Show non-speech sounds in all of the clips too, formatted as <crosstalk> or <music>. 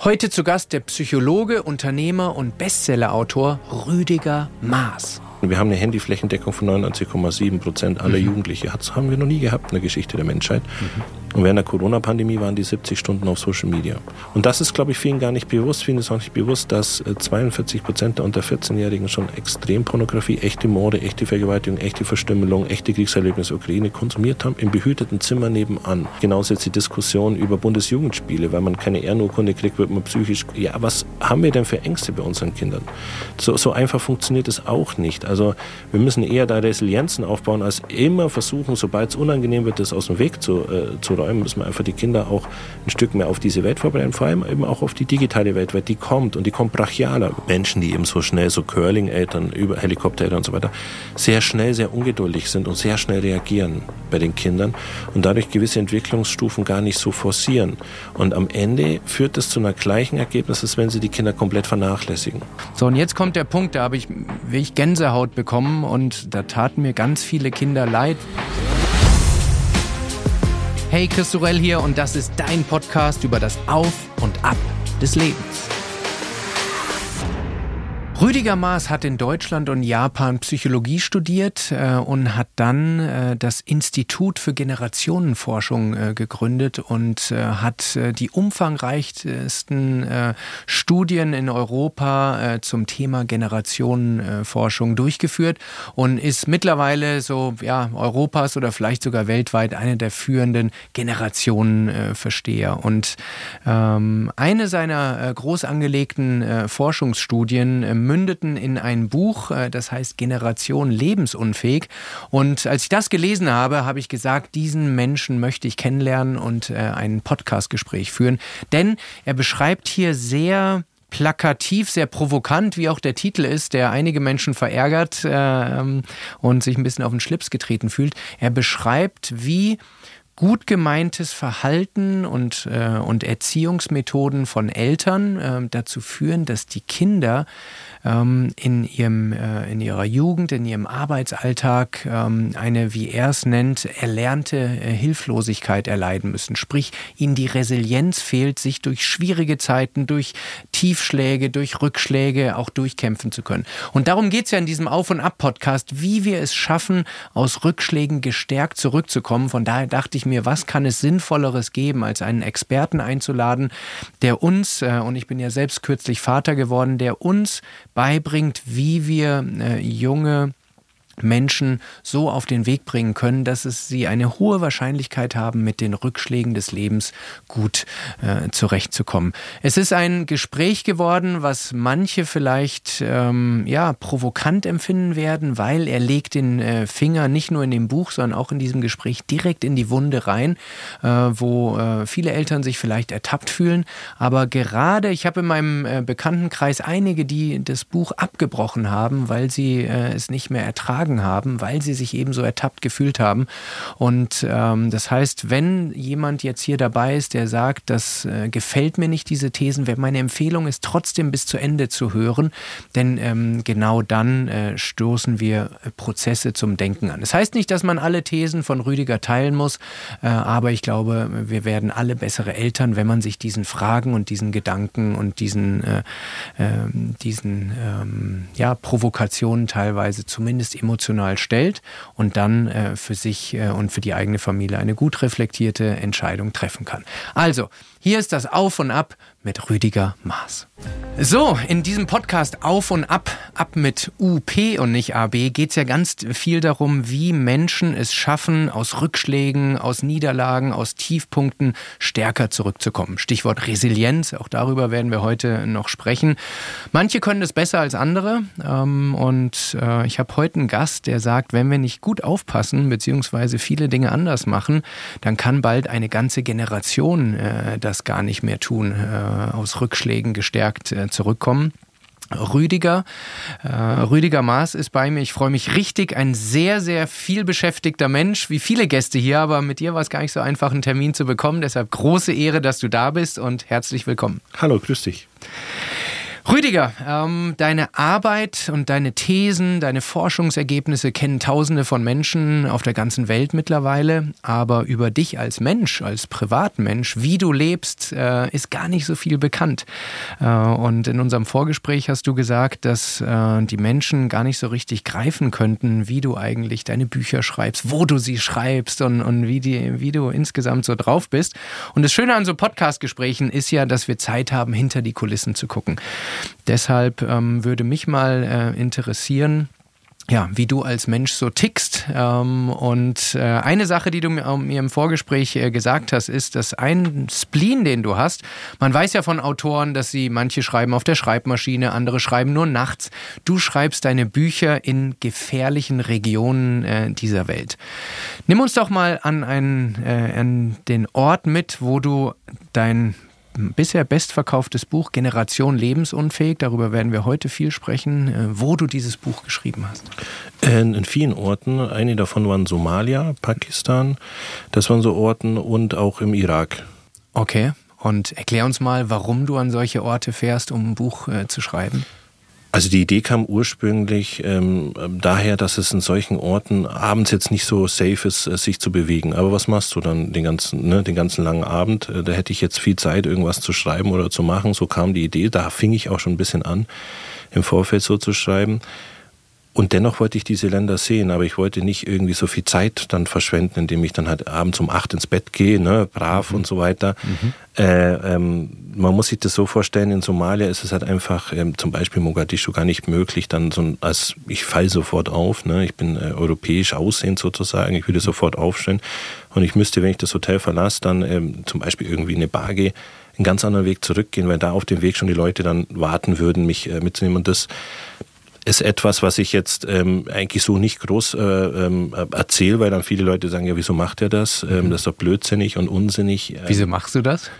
Heute zu Gast der Psychologe, Unternehmer und Bestsellerautor Rüdiger Maas. Wir haben eine Handyflächendeckung von 99,7 Prozent aller mhm. Jugendliche. Das haben wir noch nie gehabt in der Geschichte der Menschheit. Mhm. Und während der Corona-Pandemie waren die 70 Stunden auf Social Media. Und das ist, glaube ich, vielen gar nicht bewusst. Vielen ist auch nicht bewusst, dass 42 äh, Prozent der unter 14-Jährigen schon Extrempornografie, echte Morde, echte Vergewaltigung, echte Verstümmelung, echte Kriegserlebnisse Ukraine konsumiert haben, im behüteten Zimmer nebenan. Genauso jetzt die Diskussion über Bundesjugendspiele, weil man keine Ehrenurkunde kriegt, wird man psychisch. Ja, was haben wir denn für Ängste bei unseren Kindern? So, so einfach funktioniert es auch nicht. Also wir müssen eher da Resilienzen aufbauen, als immer versuchen, sobald es unangenehm wird, das aus dem Weg zu, äh, zu räumen, müssen wir einfach die Kinder auch ein Stück mehr auf diese Welt vorbereiten, vor allem eben auch auf die digitale Welt, weil die kommt und die kommt brachialer. Menschen, die eben so schnell, so Curling-Eltern, über Helikoptereltern und so weiter, sehr schnell, sehr ungeduldig sind und sehr schnell reagieren bei den Kindern und dadurch gewisse Entwicklungsstufen gar nicht so forcieren. Und am Ende führt das zu einer gleichen Ergebnis, als wenn sie die Kinder komplett vernachlässigen. So, und jetzt kommt der Punkt, da habe ich, will ich Gänsehaut bekommen bekommen und da taten mir ganz viele Kinder leid. Hey, Chris Sorell hier und das ist dein Podcast über das Auf und Ab des Lebens. Rüdiger Maas hat in Deutschland und Japan Psychologie studiert äh, und hat dann äh, das Institut für Generationenforschung äh, gegründet und äh, hat äh, die umfangreichsten äh, Studien in Europa zum Thema Generationenforschung durchgeführt und ist mittlerweile so ja Europas oder vielleicht sogar weltweit eine der führenden Generationenversteher. Und ähm, eine seiner groß angelegten Forschungsstudien mündeten in ein Buch, äh, das heißt Generation lebensunfähig. Und als ich das gelesen habe, habe ich gesagt, diesen Menschen möchte ich kennenlernen und äh, ein Podcastgespräch führen. Denn er beschreibt hier sehr plakativ, sehr provokant, wie auch der Titel ist, der einige Menschen verärgert äh, und sich ein bisschen auf den Schlips getreten fühlt. Er beschreibt, wie gut gemeintes Verhalten und, äh, und Erziehungsmethoden von Eltern äh, dazu führen, dass die Kinder ähm, in, ihrem, äh, in ihrer Jugend, in ihrem Arbeitsalltag ähm, eine, wie er es nennt, erlernte äh, Hilflosigkeit erleiden müssen. Sprich, ihnen die Resilienz fehlt, sich durch schwierige Zeiten, durch Tiefschläge, durch Rückschläge auch durchkämpfen zu können. Und darum geht es ja in diesem Auf- und Ab-Podcast, wie wir es schaffen, aus Rückschlägen gestärkt zurückzukommen. Von daher dachte ich mir, was kann es Sinnvolleres geben, als einen Experten einzuladen, der uns, äh, und ich bin ja selbst kürzlich Vater geworden, der uns beibringt, wie wir äh, junge Menschen so auf den Weg bringen können, dass es sie eine hohe Wahrscheinlichkeit haben, mit den Rückschlägen des Lebens gut äh, zurechtzukommen. Es ist ein Gespräch geworden, was manche vielleicht ähm, ja provokant empfinden werden, weil er legt den äh, Finger nicht nur in dem Buch, sondern auch in diesem Gespräch direkt in die Wunde rein, äh, wo äh, viele Eltern sich vielleicht ertappt fühlen. Aber gerade, ich habe in meinem äh, Bekanntenkreis einige, die das Buch abgebrochen haben, weil sie äh, es nicht mehr ertragen getragen haben, weil sie sich eben so ertappt gefühlt haben. Und ähm, das heißt, wenn jemand jetzt hier dabei ist, der sagt, das äh, gefällt mir nicht, diese Thesen, meine Empfehlung ist trotzdem bis zu Ende zu hören, denn ähm, genau dann äh, stoßen wir äh, Prozesse zum Denken an. Das heißt nicht, dass man alle Thesen von Rüdiger teilen muss, äh, aber ich glaube, wir werden alle bessere Eltern, wenn man sich diesen Fragen und diesen Gedanken und diesen, äh, ähm, diesen ähm, ja, Provokationen teilweise zumindest emotional emotional stellt und dann äh, für sich äh, und für die eigene Familie eine gut reflektierte Entscheidung treffen kann. Also, hier ist das Auf und Ab mit Rüdiger Maas. So, in diesem Podcast Auf und Ab, ab mit UP und nicht AB, geht es ja ganz viel darum, wie Menschen es schaffen, aus Rückschlägen, aus Niederlagen, aus Tiefpunkten stärker zurückzukommen. Stichwort Resilienz, auch darüber werden wir heute noch sprechen. Manche können es besser als andere ähm, und äh, ich habe heute einen Gast, der sagt, wenn wir nicht gut aufpassen, beziehungsweise viele Dinge anders machen, dann kann bald eine ganze Generation äh, das gar nicht mehr tun, äh, aus Rückschlägen gestärkt äh, zurückkommen. Rüdiger. Äh, Rüdiger Maas ist bei mir. Ich freue mich richtig. Ein sehr, sehr viel beschäftigter Mensch, wie viele Gäste hier, aber mit dir war es gar nicht so einfach, einen Termin zu bekommen. Deshalb große Ehre, dass du da bist und herzlich willkommen. Hallo, grüß dich. Rüdiger, ähm, deine Arbeit und deine Thesen, deine Forschungsergebnisse kennen Tausende von Menschen auf der ganzen Welt mittlerweile, aber über dich als Mensch, als Privatmensch, wie du lebst, äh, ist gar nicht so viel bekannt. Äh, und in unserem Vorgespräch hast du gesagt, dass äh, die Menschen gar nicht so richtig greifen könnten, wie du eigentlich deine Bücher schreibst, wo du sie schreibst und, und wie, die, wie du insgesamt so drauf bist. Und das Schöne an so Podcast-Gesprächen ist ja, dass wir Zeit haben, hinter die Kulissen zu gucken. Deshalb ähm, würde mich mal äh, interessieren, ja, wie du als Mensch so tickst. Ähm, und äh, eine Sache, die du mir, mir im Vorgespräch äh, gesagt hast, ist, dass ein Spleen, den du hast, man weiß ja von Autoren, dass sie manche schreiben auf der Schreibmaschine, andere schreiben nur nachts. Du schreibst deine Bücher in gefährlichen Regionen äh, dieser Welt. Nimm uns doch mal an, einen, äh, an den Ort mit, wo du dein bisher bestverkauftes Buch Generation Lebensunfähig. Darüber werden wir heute viel sprechen, äh, wo du dieses Buch geschrieben hast. In, in vielen Orten. Einige davon waren Somalia, Pakistan. Das waren so Orten und auch im Irak. Okay. Und erklär uns mal, warum du an solche Orte fährst, um ein Buch äh, zu schreiben. Also die Idee kam ursprünglich ähm, daher, dass es in solchen Orten abends jetzt nicht so safe ist, äh, sich zu bewegen. Aber was machst du dann den ganzen, ne, den ganzen langen Abend? Äh, da hätte ich jetzt viel Zeit, irgendwas zu schreiben oder zu machen. So kam die Idee. Da fing ich auch schon ein bisschen an, im Vorfeld so zu schreiben. Und dennoch wollte ich diese Länder sehen, aber ich wollte nicht irgendwie so viel Zeit dann verschwenden, indem ich dann halt abends um acht ins Bett gehe, ne, brav mhm. und so weiter. Mhm. Äh, ähm, man muss sich das so vorstellen, in Somalia ist es halt einfach, ähm, zum Beispiel Mogadischu, gar nicht möglich, dann so als ich fall sofort auf, ne, ich bin äh, europäisch aussehend sozusagen, ich würde mhm. sofort aufstehen und ich müsste, wenn ich das Hotel verlasse, dann ähm, zum Beispiel irgendwie eine Bar gehe, einen ganz anderen Weg zurückgehen, weil da auf dem Weg schon die Leute dann warten würden, mich äh, mitzunehmen und das ist etwas, was ich jetzt ähm, eigentlich so nicht groß äh, ähm, erzähle, weil dann viele Leute sagen, ja, wieso macht er das? Ähm, mhm. das ist doch blödsinnig und unsinnig. Wieso machst du das?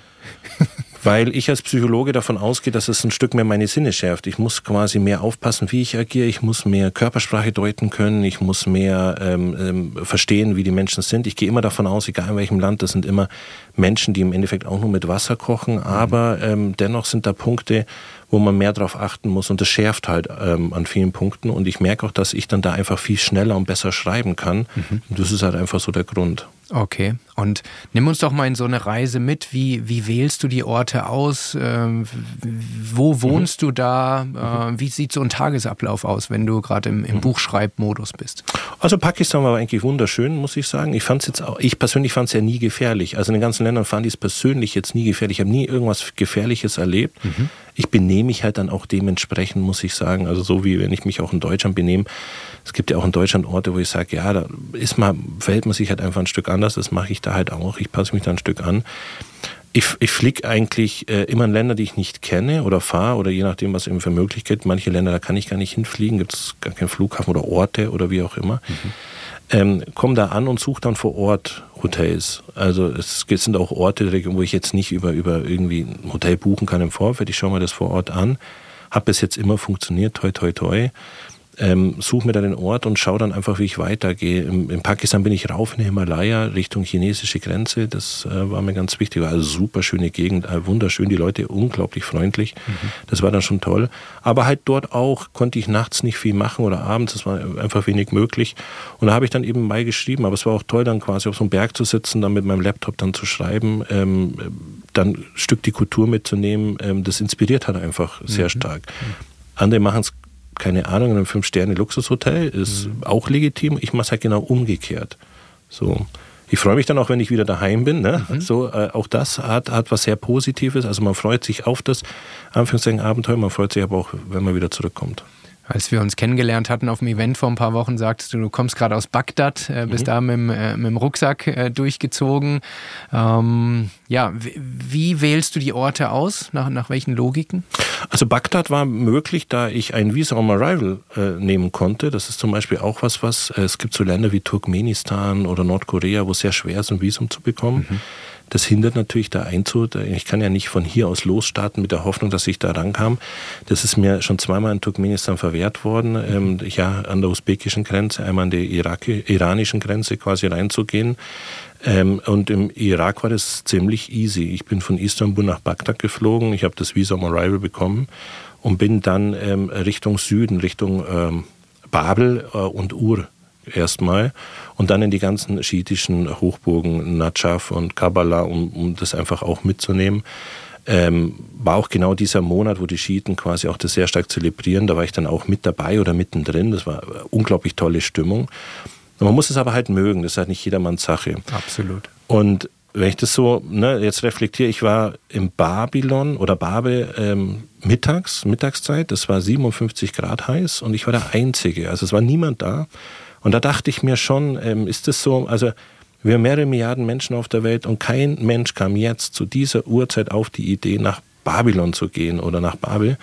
<laughs> weil ich als Psychologe davon ausgehe, dass es ein Stück mehr meine Sinne schärft. Ich muss quasi mehr aufpassen, wie ich agiere. Ich muss mehr Körpersprache deuten können. Ich muss mehr ähm, ähm, verstehen, wie die Menschen sind. Ich gehe immer davon aus, egal in welchem Land, das sind immer Menschen, die im Endeffekt auch nur mit Wasser kochen. Mhm. Aber ähm, dennoch sind da Punkte, wo man mehr darauf achten muss. Und das schärft halt ähm, an vielen Punkten. Und ich merke auch, dass ich dann da einfach viel schneller und besser schreiben kann. Mhm. Und das ist halt einfach so der Grund. Okay. Und nimm uns doch mal in so eine Reise mit. Wie, wie wählst du die Orte aus? Ähm, wo wohnst mhm. du da? Äh, wie sieht so ein Tagesablauf aus, wenn du gerade im, im mhm. Buchschreibmodus bist? Also Pakistan war eigentlich wunderschön, muss ich sagen. Ich fand jetzt auch, ich persönlich fand es ja nie gefährlich. Also in den ganzen Ländern fand ich es persönlich jetzt nie gefährlich. Ich habe nie irgendwas Gefährliches erlebt. Mhm ich benehme mich halt dann auch dementsprechend, muss ich sagen. Also so wie wenn ich mich auch in Deutschland benehme. Es gibt ja auch in Deutschland Orte, wo ich sage, ja, da ist man, verhält man sich halt einfach ein Stück anders. Das mache ich da halt auch. Ich passe mich da ein Stück an. Ich, ich fliege eigentlich äh, immer in Länder, die ich nicht kenne oder fahre oder je nachdem, was eben für Möglichkeit. Manche Länder, da kann ich gar nicht hinfliegen, gibt es gar keinen Flughafen oder Orte oder wie auch immer. Mhm ähm, komme da an und suche dann vor Ort Hotels. Also es sind auch Orte, wo ich jetzt nicht über, über irgendwie ein Hotel buchen kann im Vorfeld. Ich schaue mir das vor Ort an. Hat bis jetzt immer funktioniert, toi toi toi ähm, suche mir dann den Ort und schaue dann einfach, wie ich weitergehe. Im, in Pakistan bin ich rauf in den Himalaya Richtung chinesische Grenze. Das äh, war mir ganz wichtig. Also super schöne Gegend, äh, wunderschön, die Leute unglaublich freundlich. Mhm. Das war dann schon toll. Aber halt dort auch konnte ich nachts nicht viel machen oder abends. Das war einfach wenig möglich. Und da habe ich dann eben mal geschrieben. Aber es war auch toll, dann quasi auf so einem Berg zu sitzen, dann mit meinem Laptop dann zu schreiben, ähm, dann ein Stück die Kultur mitzunehmen. Ähm, das inspiriert halt einfach sehr mhm. stark. Andere machen es keine Ahnung, in einem Fünf-Sterne-Luxushotel ist mhm. auch legitim. Ich mache es halt genau umgekehrt. So. Ich freue mich dann auch, wenn ich wieder daheim bin. Ne? Mhm. So, äh, auch das hat, hat was sehr Positives. Also man freut sich auf das Anführungszeichen Abenteuer, man freut sich aber auch, wenn man wieder zurückkommt. Als wir uns kennengelernt hatten auf dem Event vor ein paar Wochen, sagtest du, du kommst gerade aus Bagdad, äh, bist mhm. da mit, äh, mit, dem Rucksack äh, durchgezogen. Ähm, ja, wie wählst du die Orte aus? Nach, nach welchen Logiken? Also Bagdad war möglich, da ich ein Visa on Arrival äh, nehmen konnte. Das ist zum Beispiel auch was, was äh, es gibt so Länder wie Turkmenistan oder Nordkorea, wo es sehr schwer ist, ein Visum zu bekommen. Mhm. Das hindert natürlich da Einzug. Ich kann ja nicht von hier aus losstarten mit der Hoffnung, dass ich da rankam. Das ist mir schon zweimal in Turkmenistan verwehrt worden, ähm, ja, an der usbekischen Grenze, einmal an der Iraki, iranischen Grenze quasi reinzugehen. Ähm, und im Irak war das ziemlich easy. Ich bin von Istanbul nach Bagdad geflogen, ich habe das Visa on Arrival bekommen und bin dann ähm, Richtung Süden, Richtung ähm, Babel äh, und Ur erstmal und dann in die ganzen schiitischen Hochburgen Najaf und Kabbalah, um, um das einfach auch mitzunehmen. Ähm, war auch genau dieser Monat, wo die Schiiten quasi auch das sehr stark zelebrieren. Da war ich dann auch mit dabei oder mittendrin. Das war unglaublich tolle Stimmung. Man muss es aber halt mögen. Das ist halt nicht jedermanns Sache. Absolut. Und wenn ich das so ne, jetzt reflektiere, ich war im Babylon oder Babel ähm, mittags, Mittagszeit, das war 57 Grad heiß und ich war der Einzige. Also es war niemand da. Und da dachte ich mir schon, ähm, ist das so, also wir haben mehrere Milliarden Menschen auf der Welt und kein Mensch kam jetzt zu dieser Uhrzeit auf die Idee, nach Babylon zu gehen oder nach Babel.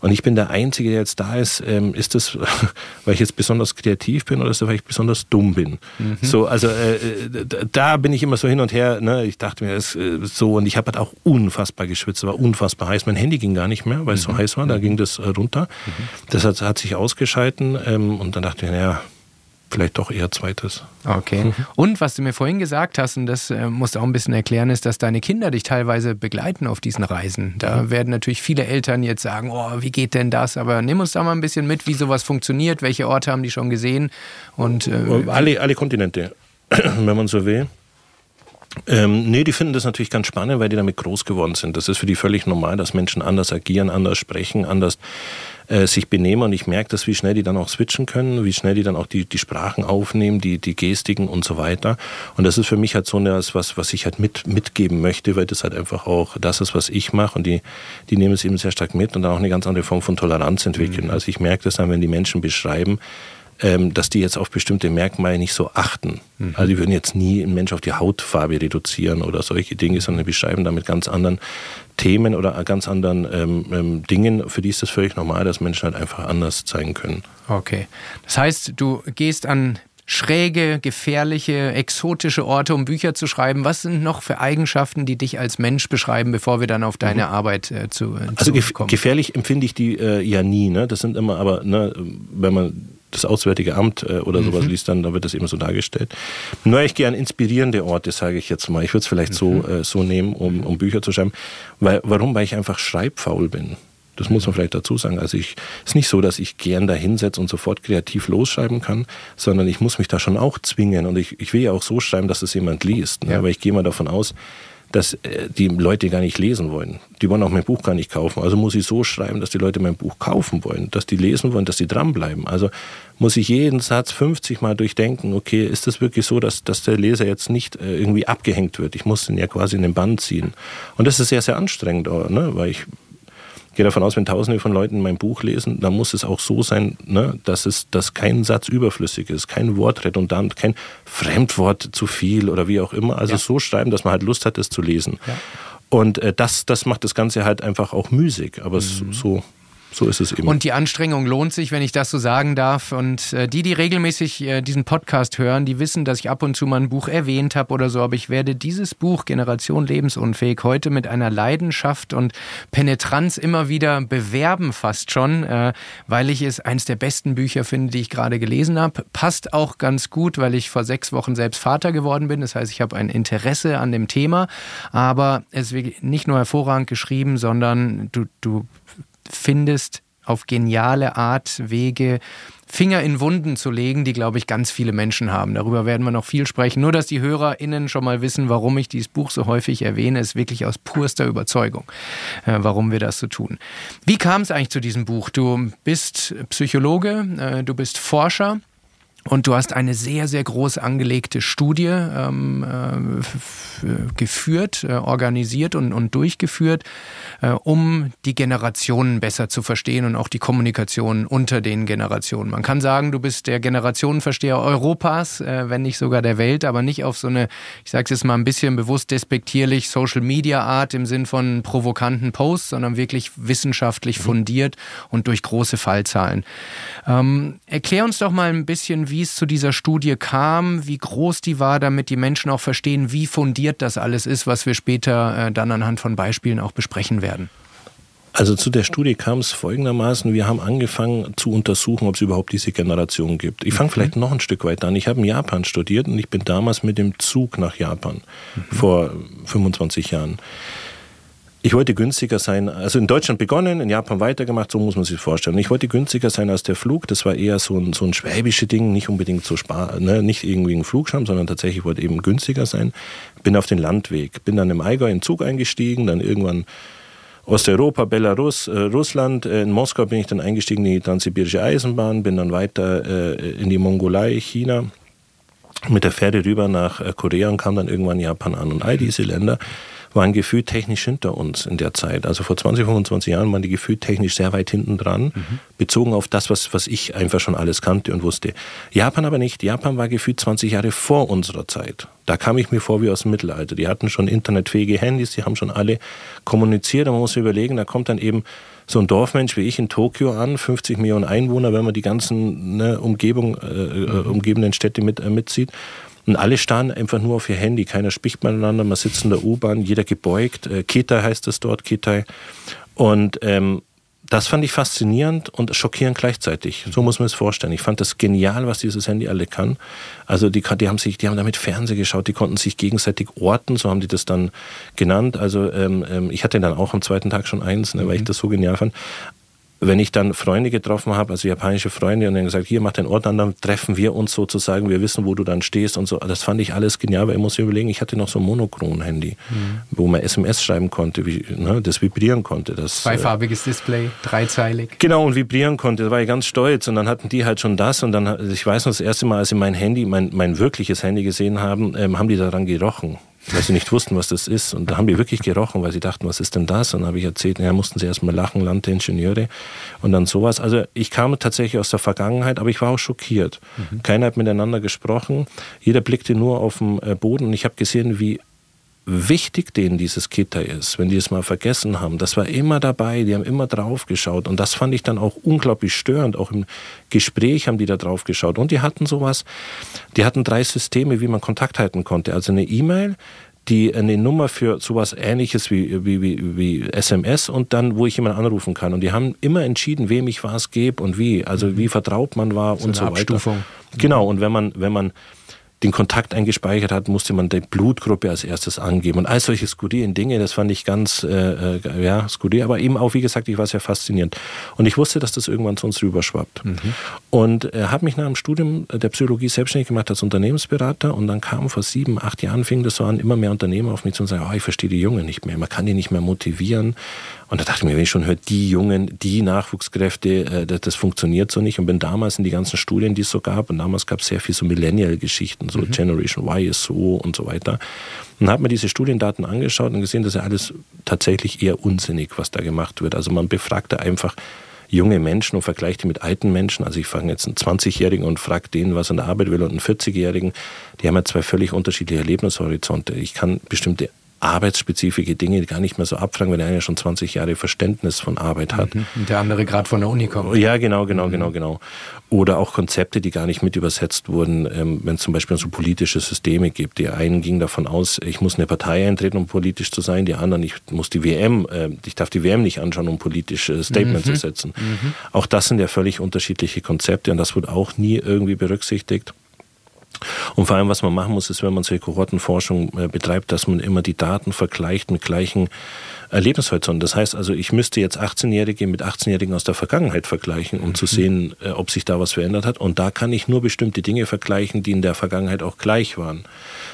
Und ich bin der Einzige, der jetzt da ist. Ähm, ist das, <laughs> weil ich jetzt besonders kreativ bin oder ist das, weil ich besonders dumm bin? Mhm. So, also äh, da bin ich immer so hin und her. Ne? Ich dachte mir, das ist äh, so und ich habe halt auch unfassbar geschwitzt, war unfassbar heiß. Mein Handy ging gar nicht mehr, weil es mhm. so heiß war. Da mhm. ging das äh, runter. Mhm. Das hat, hat sich ausgeschalten ähm, und dann dachte ich, naja, vielleicht doch eher zweites. Okay. Mhm. Und was du mir vorhin gesagt hast, und das äh, musst du auch ein bisschen erklären, ist, dass deine Kinder dich teilweise begleiten auf diesen Reisen. Da mhm. werden natürlich viele Eltern jetzt sagen, oh, wie geht denn das? Aber nimm uns da mal ein bisschen mit, wie sowas funktioniert, welche Orte haben die schon gesehen? Und, äh, alle, alle Kontinente, <clears throat> wenn man so will. Ähm, nee, die finden das natürlich ganz spannend, weil die damit groß geworden sind. Das ist für die völlig normal, dass Menschen anders agieren, anders sprechen, anders äh, sich benehmen und ich merke das, wie schnell die dann auch switchen können, wie schnell die dann auch die, die Sprachen aufnehmen, die, die Gestiken und so weiter. Und das ist für mich halt so eine, was, was ich halt mit, mitgeben möchte, weil das halt einfach auch das ist, was ich mache und die, die nehmen es eben sehr stark mit und dann auch eine ganz andere Form von Toleranz entwickeln. Mhm. Also ich merke das dann, wenn die Menschen beschreiben, ähm, dass die jetzt auf bestimmte Merkmale nicht so achten. Mhm. Also die würden jetzt nie einen Mensch auf die Hautfarbe reduzieren oder solche Dinge, sondern beschreiben damit ganz anderen Themen oder ganz anderen ähm, ähm, Dingen. Für die ist das völlig normal, dass Menschen halt einfach anders zeigen können. Okay. Das heißt, du gehst an schräge, gefährliche, exotische Orte, um Bücher zu schreiben. Was sind noch für Eigenschaften, die dich als Mensch beschreiben, bevor wir dann auf deine mhm. Arbeit äh, zu, äh, Also gef kommen? gefährlich empfinde ich die äh, ja nie. Ne? Das sind immer aber, ne, wenn man das Auswärtige Amt äh, oder sowas mhm. liest, dann da wird das eben so dargestellt. Nur ich gehe an inspirierende Orte, sage ich jetzt mal. Ich würde es vielleicht mhm. so, äh, so nehmen, um, um Bücher zu schreiben. Weil, warum? Weil ich einfach schreibfaul bin. Das muss man vielleicht dazu sagen. Also ich ist nicht so, dass ich gern da hinsetze und sofort kreativ losschreiben kann, sondern ich muss mich da schon auch zwingen. Und ich, ich will ja auch so schreiben, dass es jemand liest. Ne? Ja. Aber ich gehe mal davon aus, dass äh, die Leute gar nicht lesen wollen. Die wollen auch mein Buch gar nicht kaufen. Also muss ich so schreiben, dass die Leute mein Buch kaufen wollen, dass die lesen wollen, dass sie dranbleiben. Also muss ich jeden Satz 50 Mal durchdenken, okay, ist das wirklich so, dass, dass der Leser jetzt nicht äh, irgendwie abgehängt wird? Ich muss den ja quasi in den Band ziehen. Und das ist sehr, sehr anstrengend, ne? weil ich gehe davon aus, wenn Tausende von Leuten mein Buch lesen, dann muss es auch so sein, ne, dass es, dass kein Satz überflüssig ist, kein Wort redundant, kein Fremdwort zu viel oder wie auch immer. Also ja. so schreiben, dass man halt Lust hat, es zu lesen. Ja. Und äh, das, das macht das Ganze halt einfach auch müßig. Aber mhm. so so ist es eben. Und die Anstrengung lohnt sich, wenn ich das so sagen darf. Und äh, die, die regelmäßig äh, diesen Podcast hören, die wissen, dass ich ab und zu mal ein Buch erwähnt habe oder so. Aber ich werde dieses Buch Generation Lebensunfähig heute mit einer Leidenschaft und Penetranz immer wieder bewerben, fast schon, äh, weil ich es eines der besten Bücher finde, die ich gerade gelesen habe. Passt auch ganz gut, weil ich vor sechs Wochen selbst Vater geworden bin. Das heißt, ich habe ein Interesse an dem Thema. Aber es wird nicht nur hervorragend geschrieben, sondern du, du findest auf geniale Art Wege, Finger in Wunden zu legen, die, glaube ich, ganz viele Menschen haben. Darüber werden wir noch viel sprechen. Nur, dass die HörerInnen schon mal wissen, warum ich dieses Buch so häufig erwähne, ist wirklich aus purster Überzeugung, äh, warum wir das so tun. Wie kam es eigentlich zu diesem Buch? Du bist Psychologe, äh, du bist Forscher. Und du hast eine sehr, sehr groß angelegte Studie ähm, äh, geführt, äh, organisiert und, und durchgeführt, äh, um die Generationen besser zu verstehen und auch die Kommunikation unter den Generationen. Man kann sagen, du bist der Generationenversteher Europas, äh, wenn nicht sogar der Welt, aber nicht auf so eine, ich sage es jetzt mal ein bisschen bewusst despektierlich, Social-Media-Art im Sinn von provokanten Posts, sondern wirklich wissenschaftlich mhm. fundiert und durch große Fallzahlen. Ähm, erklär uns doch mal ein bisschen, wie es zu dieser Studie kam, wie groß die war, damit die Menschen auch verstehen, wie fundiert das alles ist, was wir später äh, dann anhand von Beispielen auch besprechen werden. Also zu der Studie kam es folgendermaßen, wir haben angefangen zu untersuchen, ob es überhaupt diese Generation gibt. Ich fange mhm. vielleicht noch ein Stück weiter an. Ich habe in Japan studiert und ich bin damals mit dem Zug nach Japan mhm. vor 25 Jahren. Ich wollte günstiger sein, also in Deutschland begonnen, in Japan weitergemacht, so muss man sich vorstellen. Ich wollte günstiger sein als der Flug, das war eher so ein, so ein schwäbische Ding, nicht unbedingt so spar, ne, nicht irgendwie ein Flugscham, sondern tatsächlich wollte eben günstiger sein. Bin auf den Landweg, bin dann im Allgäu in Zug eingestiegen, dann irgendwann Osteuropa, Belarus, äh, Russland. Äh, in Moskau bin ich dann eingestiegen in die Transsibirische Eisenbahn, bin dann weiter äh, in die Mongolei, China, mit der Fähre rüber nach äh, Korea und kam dann irgendwann Japan an. Und all diese Länder waren gefühlt technisch hinter uns in der Zeit. Also vor 20, 25 Jahren waren die gefühlt technisch sehr weit hinten dran, mhm. bezogen auf das, was, was ich einfach schon alles kannte und wusste. Japan aber nicht. Japan war gefühlt 20 Jahre vor unserer Zeit. Da kam ich mir vor wie aus dem Mittelalter. Die hatten schon internetfähige Handys, die haben schon alle kommuniziert. Man muss überlegen, da kommt dann eben so ein Dorfmensch wie ich in Tokio an, 50 Millionen Einwohner, wenn man die ganzen ne, Umgebung, äh, äh umgebenden Städte mit, äh, mitzieht. Und alle starren einfach nur auf ihr Handy. Keiner spricht miteinander. Man sitzt in der U-Bahn, jeder gebeugt. Äh, Ketai heißt es dort, Ketai. Und ähm, das fand ich faszinierend und schockierend gleichzeitig. So muss man es vorstellen. Ich fand das genial, was dieses Handy alle kann. Also die, die haben sich, die haben damit Fernsehen geschaut, die konnten sich gegenseitig orten, so haben die das dann genannt. Also ähm, ähm ich hatte dann auch am zweiten Tag schon eins, ne, weil ich mhm. das so genial fand wenn ich dann Freunde getroffen habe, also japanische Freunde, und dann gesagt, hier mach den Ort an, dann treffen wir uns sozusagen, wir wissen, wo du dann stehst und so. Das fand ich alles genial, weil ich muss mir überlegen, ich hatte noch so ein Monochron-Handy, mhm. wo man SMS schreiben konnte, wie, ne, das vibrieren konnte. Das, Zweifarbiges äh, Display, dreizeilig. Genau, und vibrieren konnte, da war ich ganz stolz. Und dann hatten die halt schon das und dann, ich weiß noch, das erste Mal, als sie mein Handy, mein, mein wirkliches Handy gesehen haben, ähm, haben die daran gerochen weil sie nicht wussten, was das ist. Und da haben die wirklich gerochen, weil sie dachten, was ist denn das? Und dann habe ich erzählt, naja, mussten sie erstmal lachen, Landingenieure und dann sowas. Also ich kam tatsächlich aus der Vergangenheit, aber ich war auch schockiert. Mhm. Keiner hat miteinander gesprochen. Jeder blickte nur auf den äh, Boden und ich habe gesehen, wie wichtig denen dieses Kita ist, wenn die es mal vergessen haben. Das war immer dabei, die haben immer drauf geschaut und das fand ich dann auch unglaublich störend. Auch im Gespräch haben die da drauf geschaut und die hatten sowas, die hatten drei Systeme, wie man Kontakt halten konnte. Also eine E-Mail, die eine Nummer für sowas ähnliches wie, wie, wie, wie SMS und dann, wo ich jemanden anrufen kann. Und die haben immer entschieden, wem ich was gebe und wie, also wie vertraut man war so und so weiter. Genau, und wenn man, wenn man den Kontakt eingespeichert hat, musste man die Blutgruppe als erstes angeben. Und all solche skurrilen Dinge, das fand ich ganz äh, äh, ja, skurril, aber eben auch, wie gesagt, ich war sehr faszinierend. Und ich wusste, dass das irgendwann zu uns rüberschwappt. Mhm. Und äh, habe mich nach dem Studium der Psychologie selbstständig gemacht als Unternehmensberater und dann kam vor sieben, acht Jahren, fing das so an, immer mehr Unternehmen auf mich zu sagen, oh, ich verstehe die Jungen nicht mehr, man kann die nicht mehr motivieren. Und da dachte ich mir, wenn ich schon höre, die Jungen, die Nachwuchskräfte, äh, das, das, funktioniert so nicht. Und bin damals in die ganzen Studien, die es so gab, und damals gab es sehr viel so Millennial-Geschichten, so mhm. Generation Y ist so und so weiter. Und habe mir diese Studiendaten angeschaut und gesehen, dass ja alles tatsächlich eher unsinnig, was da gemacht wird. Also man befragte einfach junge Menschen und vergleicht die mit alten Menschen. Also ich fange jetzt einen 20-Jährigen und frage den, was er in der Arbeit will und einen 40-Jährigen. Die haben ja zwei völlig unterschiedliche Lebenshorizonte. Ich kann bestimmte arbeitsspezifische Dinge gar nicht mehr so abfragen, wenn der eine schon 20 Jahre Verständnis von Arbeit hat. Mhm. Und der andere gerade von der Uni kommt. Ja, genau, genau, mhm. genau, genau. Oder auch Konzepte, die gar nicht mit übersetzt wurden, ähm, wenn es zum Beispiel so politische Systeme gibt. Die einen gingen davon aus, ich muss eine Partei eintreten, um politisch zu sein, die anderen, ich muss die WM, äh, ich darf die WM nicht anschauen, um politische Statements mhm. zu setzen. Mhm. Auch das sind ja völlig unterschiedliche Konzepte und das wird auch nie irgendwie berücksichtigt. Und vor allem, was man machen muss, ist, wenn man solche Kohortenforschung äh, betreibt, dass man immer die Daten vergleicht mit gleichen Lebenshorizont. Das heißt also, ich müsste jetzt 18-Jährige mit 18-Jährigen aus der Vergangenheit vergleichen, um mhm. zu sehen, äh, ob sich da was verändert hat. Und da kann ich nur bestimmte Dinge vergleichen, die in der Vergangenheit auch gleich waren.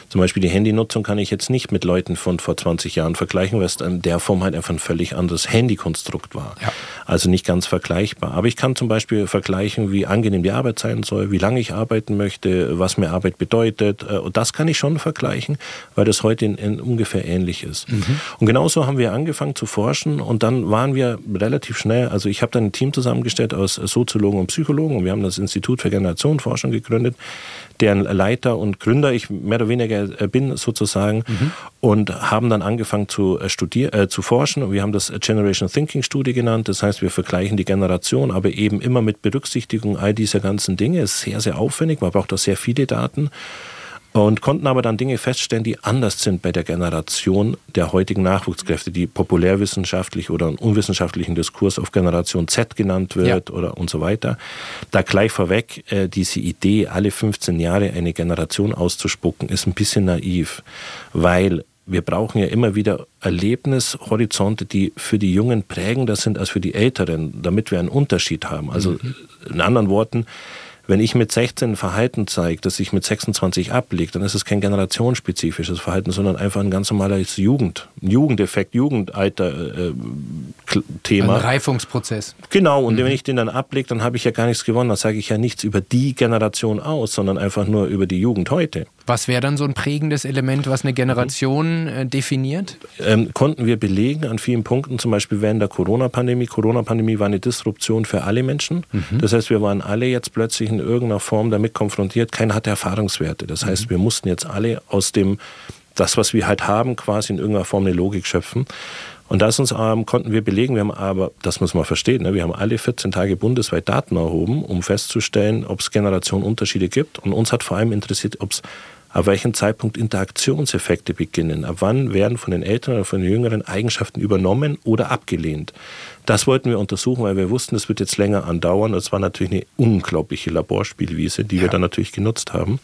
Zum Beispiel die Handynutzung kann ich jetzt nicht mit Leuten von vor 20 Jahren vergleichen, weil es in der Form halt einfach ein völlig anderes Handykonstrukt war. Ja. Also nicht ganz vergleichbar. Aber ich kann zum Beispiel vergleichen, wie angenehm die Arbeit sein soll, wie lange ich arbeiten möchte, was mir Arbeit bedeutet. Äh, und das kann ich schon vergleichen, weil das heute in, in ungefähr ähnlich ist. Mhm. Und genauso haben wir angefangen, angefangen zu forschen und dann waren wir relativ schnell, also ich habe dann ein Team zusammengestellt aus Soziologen und Psychologen und wir haben das Institut für Generationenforschung gegründet, deren Leiter und Gründer ich mehr oder weniger äh, bin sozusagen mhm. und haben dann angefangen zu äh, studieren, äh, zu forschen und wir haben das Generation Thinking Studie genannt, das heißt wir vergleichen die Generation, aber eben immer mit Berücksichtigung all dieser ganzen Dinge, ist sehr, sehr aufwendig, man braucht auch sehr viele Daten und konnten aber dann Dinge feststellen, die anders sind bei der Generation der heutigen Nachwuchskräfte, die populärwissenschaftlich oder im unwissenschaftlichen Diskurs auf Generation Z genannt wird ja. oder und so weiter. Da gleich vorweg, äh, diese Idee, alle 15 Jahre eine Generation auszuspucken, ist ein bisschen naiv, weil wir brauchen ja immer wieder Erlebnishorizonte, die für die Jungen prägender sind als für die Älteren, damit wir einen Unterschied haben. Also mhm. in anderen Worten, wenn ich mit 16 Verhalten zeige, das sich mit 26 ablegt, dann ist es kein generationsspezifisches Verhalten, sondern einfach ein ganz normales Jugend, Jugendeffekt, Jugendalter-Thema. Äh, ein Reifungsprozess. Genau, und mhm. wenn ich den dann ablege, dann habe ich ja gar nichts gewonnen. Dann sage ich ja nichts über die Generation aus, sondern einfach nur über die Jugend heute. Was wäre dann so ein prägendes Element, was eine Generation äh, definiert? Ähm, konnten wir belegen an vielen Punkten, zum Beispiel während der Corona-Pandemie. Corona-Pandemie war eine Disruption für alle Menschen. Mhm. Das heißt, wir waren alle jetzt plötzlich in irgendeiner Form damit konfrontiert. Keiner hatte Erfahrungswerte. Das heißt, mhm. wir mussten jetzt alle aus dem, das, was wir halt haben, quasi in irgendeiner Form eine Logik schöpfen. Und das uns ähm, konnten wir belegen, wir haben aber, das muss man verstehen, ne, wir haben alle 14 Tage bundesweit Daten erhoben, um festzustellen, ob es Generationenunterschiede gibt. Und uns hat vor allem interessiert, ob es ab welchem Zeitpunkt Interaktionseffekte beginnen. Ab wann werden von den Älteren oder von den Jüngeren Eigenschaften übernommen oder abgelehnt. Das wollten wir untersuchen, weil wir wussten, es wird jetzt länger andauern. Das war natürlich eine unglaubliche Laborspielwiese, die ja. wir dann natürlich genutzt haben.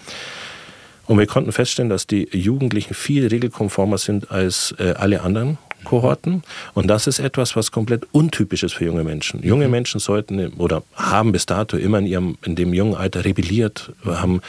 Und wir konnten feststellen, dass die Jugendlichen viel regelkonformer sind als äh, alle anderen Kohorten. Und das ist etwas, was komplett untypisch ist für junge Menschen. Junge mhm. Menschen sollten oder haben bis dato immer in ihrem, in dem jungen Alter rebelliert, haben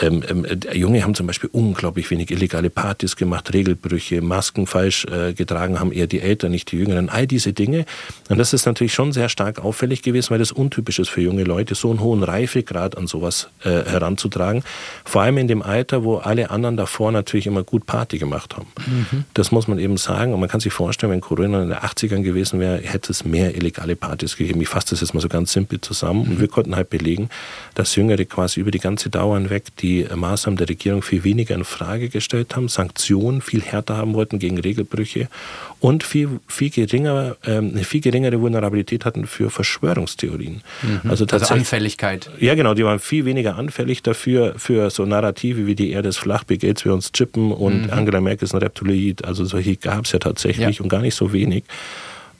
ähm, ähm, Junge haben zum Beispiel unglaublich wenig illegale Partys gemacht, Regelbrüche, Masken falsch äh, getragen haben eher die Eltern, nicht die Jüngeren, all diese Dinge. Und das ist natürlich schon sehr stark auffällig gewesen, weil das untypisch ist für junge Leute, so einen hohen Reifegrad an sowas äh, heranzutragen. Vor allem in dem Alter, wo alle anderen davor natürlich immer gut Party gemacht haben. Mhm. Das muss man eben sagen. Und man kann sich vorstellen, wenn Corona in den 80ern gewesen wäre, hätte es mehr illegale Partys gegeben. Ich fasse das jetzt mal so ganz simpel zusammen. Mhm. Und wir konnten halt belegen, dass Jüngere quasi über die ganze Dauer hinweg die Maßnahmen der Regierung viel weniger in Frage gestellt haben, Sanktionen viel härter haben wollten gegen Regelbrüche und viel, viel, geringer, ähm, eine viel geringere Vulnerabilität hatten für Verschwörungstheorien. Mhm. Also, also Anfälligkeit. Ja, genau, die waren viel weniger anfällig dafür, für so Narrative wie die Erde ist flach, Bill Gates wir uns chippen und mhm. Angela Merkel ist ein Reptiloid. Also solche gab es ja tatsächlich ja. und gar nicht so wenig.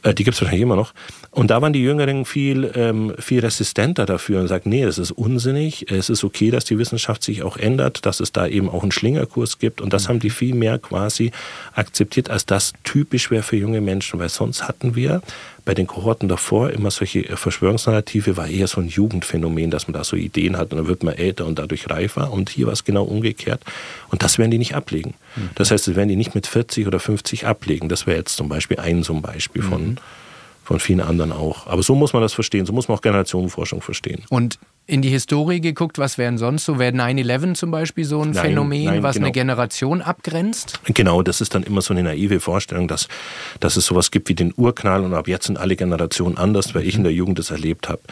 Äh, die gibt es wahrscheinlich immer noch. Und da waren die Jüngeren viel, ähm, viel resistenter dafür und sagten, nee, das ist unsinnig, es ist okay, dass die Wissenschaft sich auch ändert, dass es da eben auch einen Schlingerkurs gibt. Und das haben die viel mehr quasi akzeptiert, als das typisch wäre für junge Menschen, weil sonst hatten wir bei den Kohorten davor immer solche Verschwörungsnarrative, war eher so ein Jugendphänomen, dass man da so Ideen hat und dann wird man älter und dadurch reifer. Und hier war es genau umgekehrt. Und das werden die nicht ablegen. Mhm. Das heißt, das werden die nicht mit 40 oder 50 ablegen. Das wäre jetzt zum Beispiel ein so ein Beispiel von, mhm von vielen anderen auch. Aber so muss man das verstehen, so muss man auch Generationenforschung verstehen. Und in die Historie geguckt, was wären sonst so? Wäre 9-11 zum Beispiel so ein nein, Phänomen, nein, was genau. eine Generation abgrenzt? Genau, das ist dann immer so eine naive Vorstellung, dass, dass es sowas gibt wie den Urknall und ab jetzt sind alle Generationen anders, weil ich in der Jugend das erlebt habe.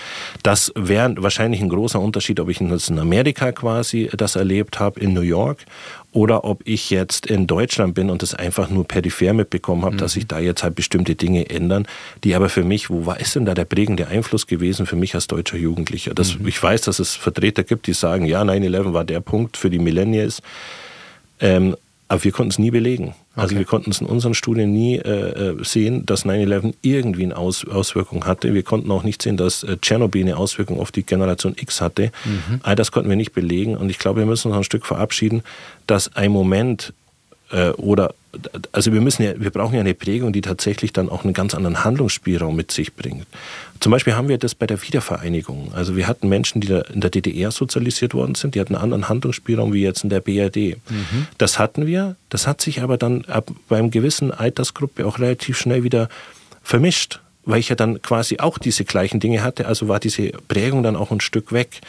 Das wäre wahrscheinlich ein großer Unterschied, ob ich in Amerika quasi das erlebt habe, in New York oder ob ich jetzt in Deutschland bin und das einfach nur peripher mitbekommen habe, mhm. dass sich da jetzt halt bestimmte Dinge ändern, die aber für mich, wo war ist denn da der prägende Einfluss gewesen für mich als deutscher Jugendlicher? Das, mhm. Ich weiß, dass es Vertreter gibt, die sagen, ja, 9-11 war der Punkt für die Millennials. Ähm, aber wir konnten es nie belegen. Also wir konnten es in unseren Studien nie äh, äh sehen, dass 9-11 irgendwie eine Aus Auswirkung hatte. Wir konnten auch nicht sehen, dass äh, Tschernobyl eine Auswirkung auf die Generation X hatte. Mhm. All das konnten wir nicht belegen. Und ich glaube, wir müssen uns ein Stück verabschieden, dass ein Moment äh, oder also wir müssen ja, wir brauchen ja eine Prägung, die tatsächlich dann auch einen ganz anderen Handlungsspielraum mit sich bringt. Zum Beispiel haben wir das bei der Wiedervereinigung. Also wir hatten Menschen, die in der DDR sozialisiert worden sind, die hatten einen anderen Handlungsspielraum wie jetzt in der BRD. Mhm. Das hatten wir. Das hat sich aber dann ab beim gewissen Altersgruppe auch relativ schnell wieder vermischt weil ich ja dann quasi auch diese gleichen Dinge hatte, also war diese Prägung dann auch ein Stück weg.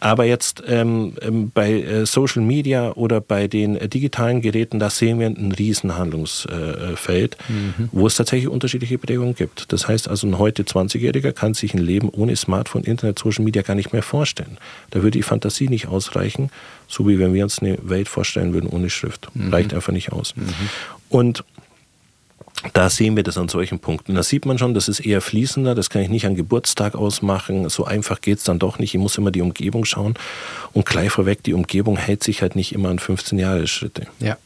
Aber jetzt ähm, ähm bei äh, Social Media oder bei den äh, digitalen Geräten, da sehen wir ein Riesenhandlungsfeld, äh, mhm. wo es tatsächlich unterschiedliche Prägungen gibt. Das heißt also, ein heute 20-Jähriger kann sich ein Leben ohne Smartphone, Internet, Social Media gar nicht mehr vorstellen. Da würde die Fantasie nicht ausreichen, so wie wenn wir uns eine Welt vorstellen würden ohne Schrift. Mhm. Reicht einfach nicht aus. Mhm. Und da sehen wir das an solchen Punkten. Da sieht man schon, das ist eher fließender, das kann ich nicht an Geburtstag ausmachen. So einfach geht es dann doch nicht. Ich muss immer die Umgebung schauen. Und gleich vorweg, die Umgebung hält sich halt nicht immer an 15 Jahre Schritte. Ja.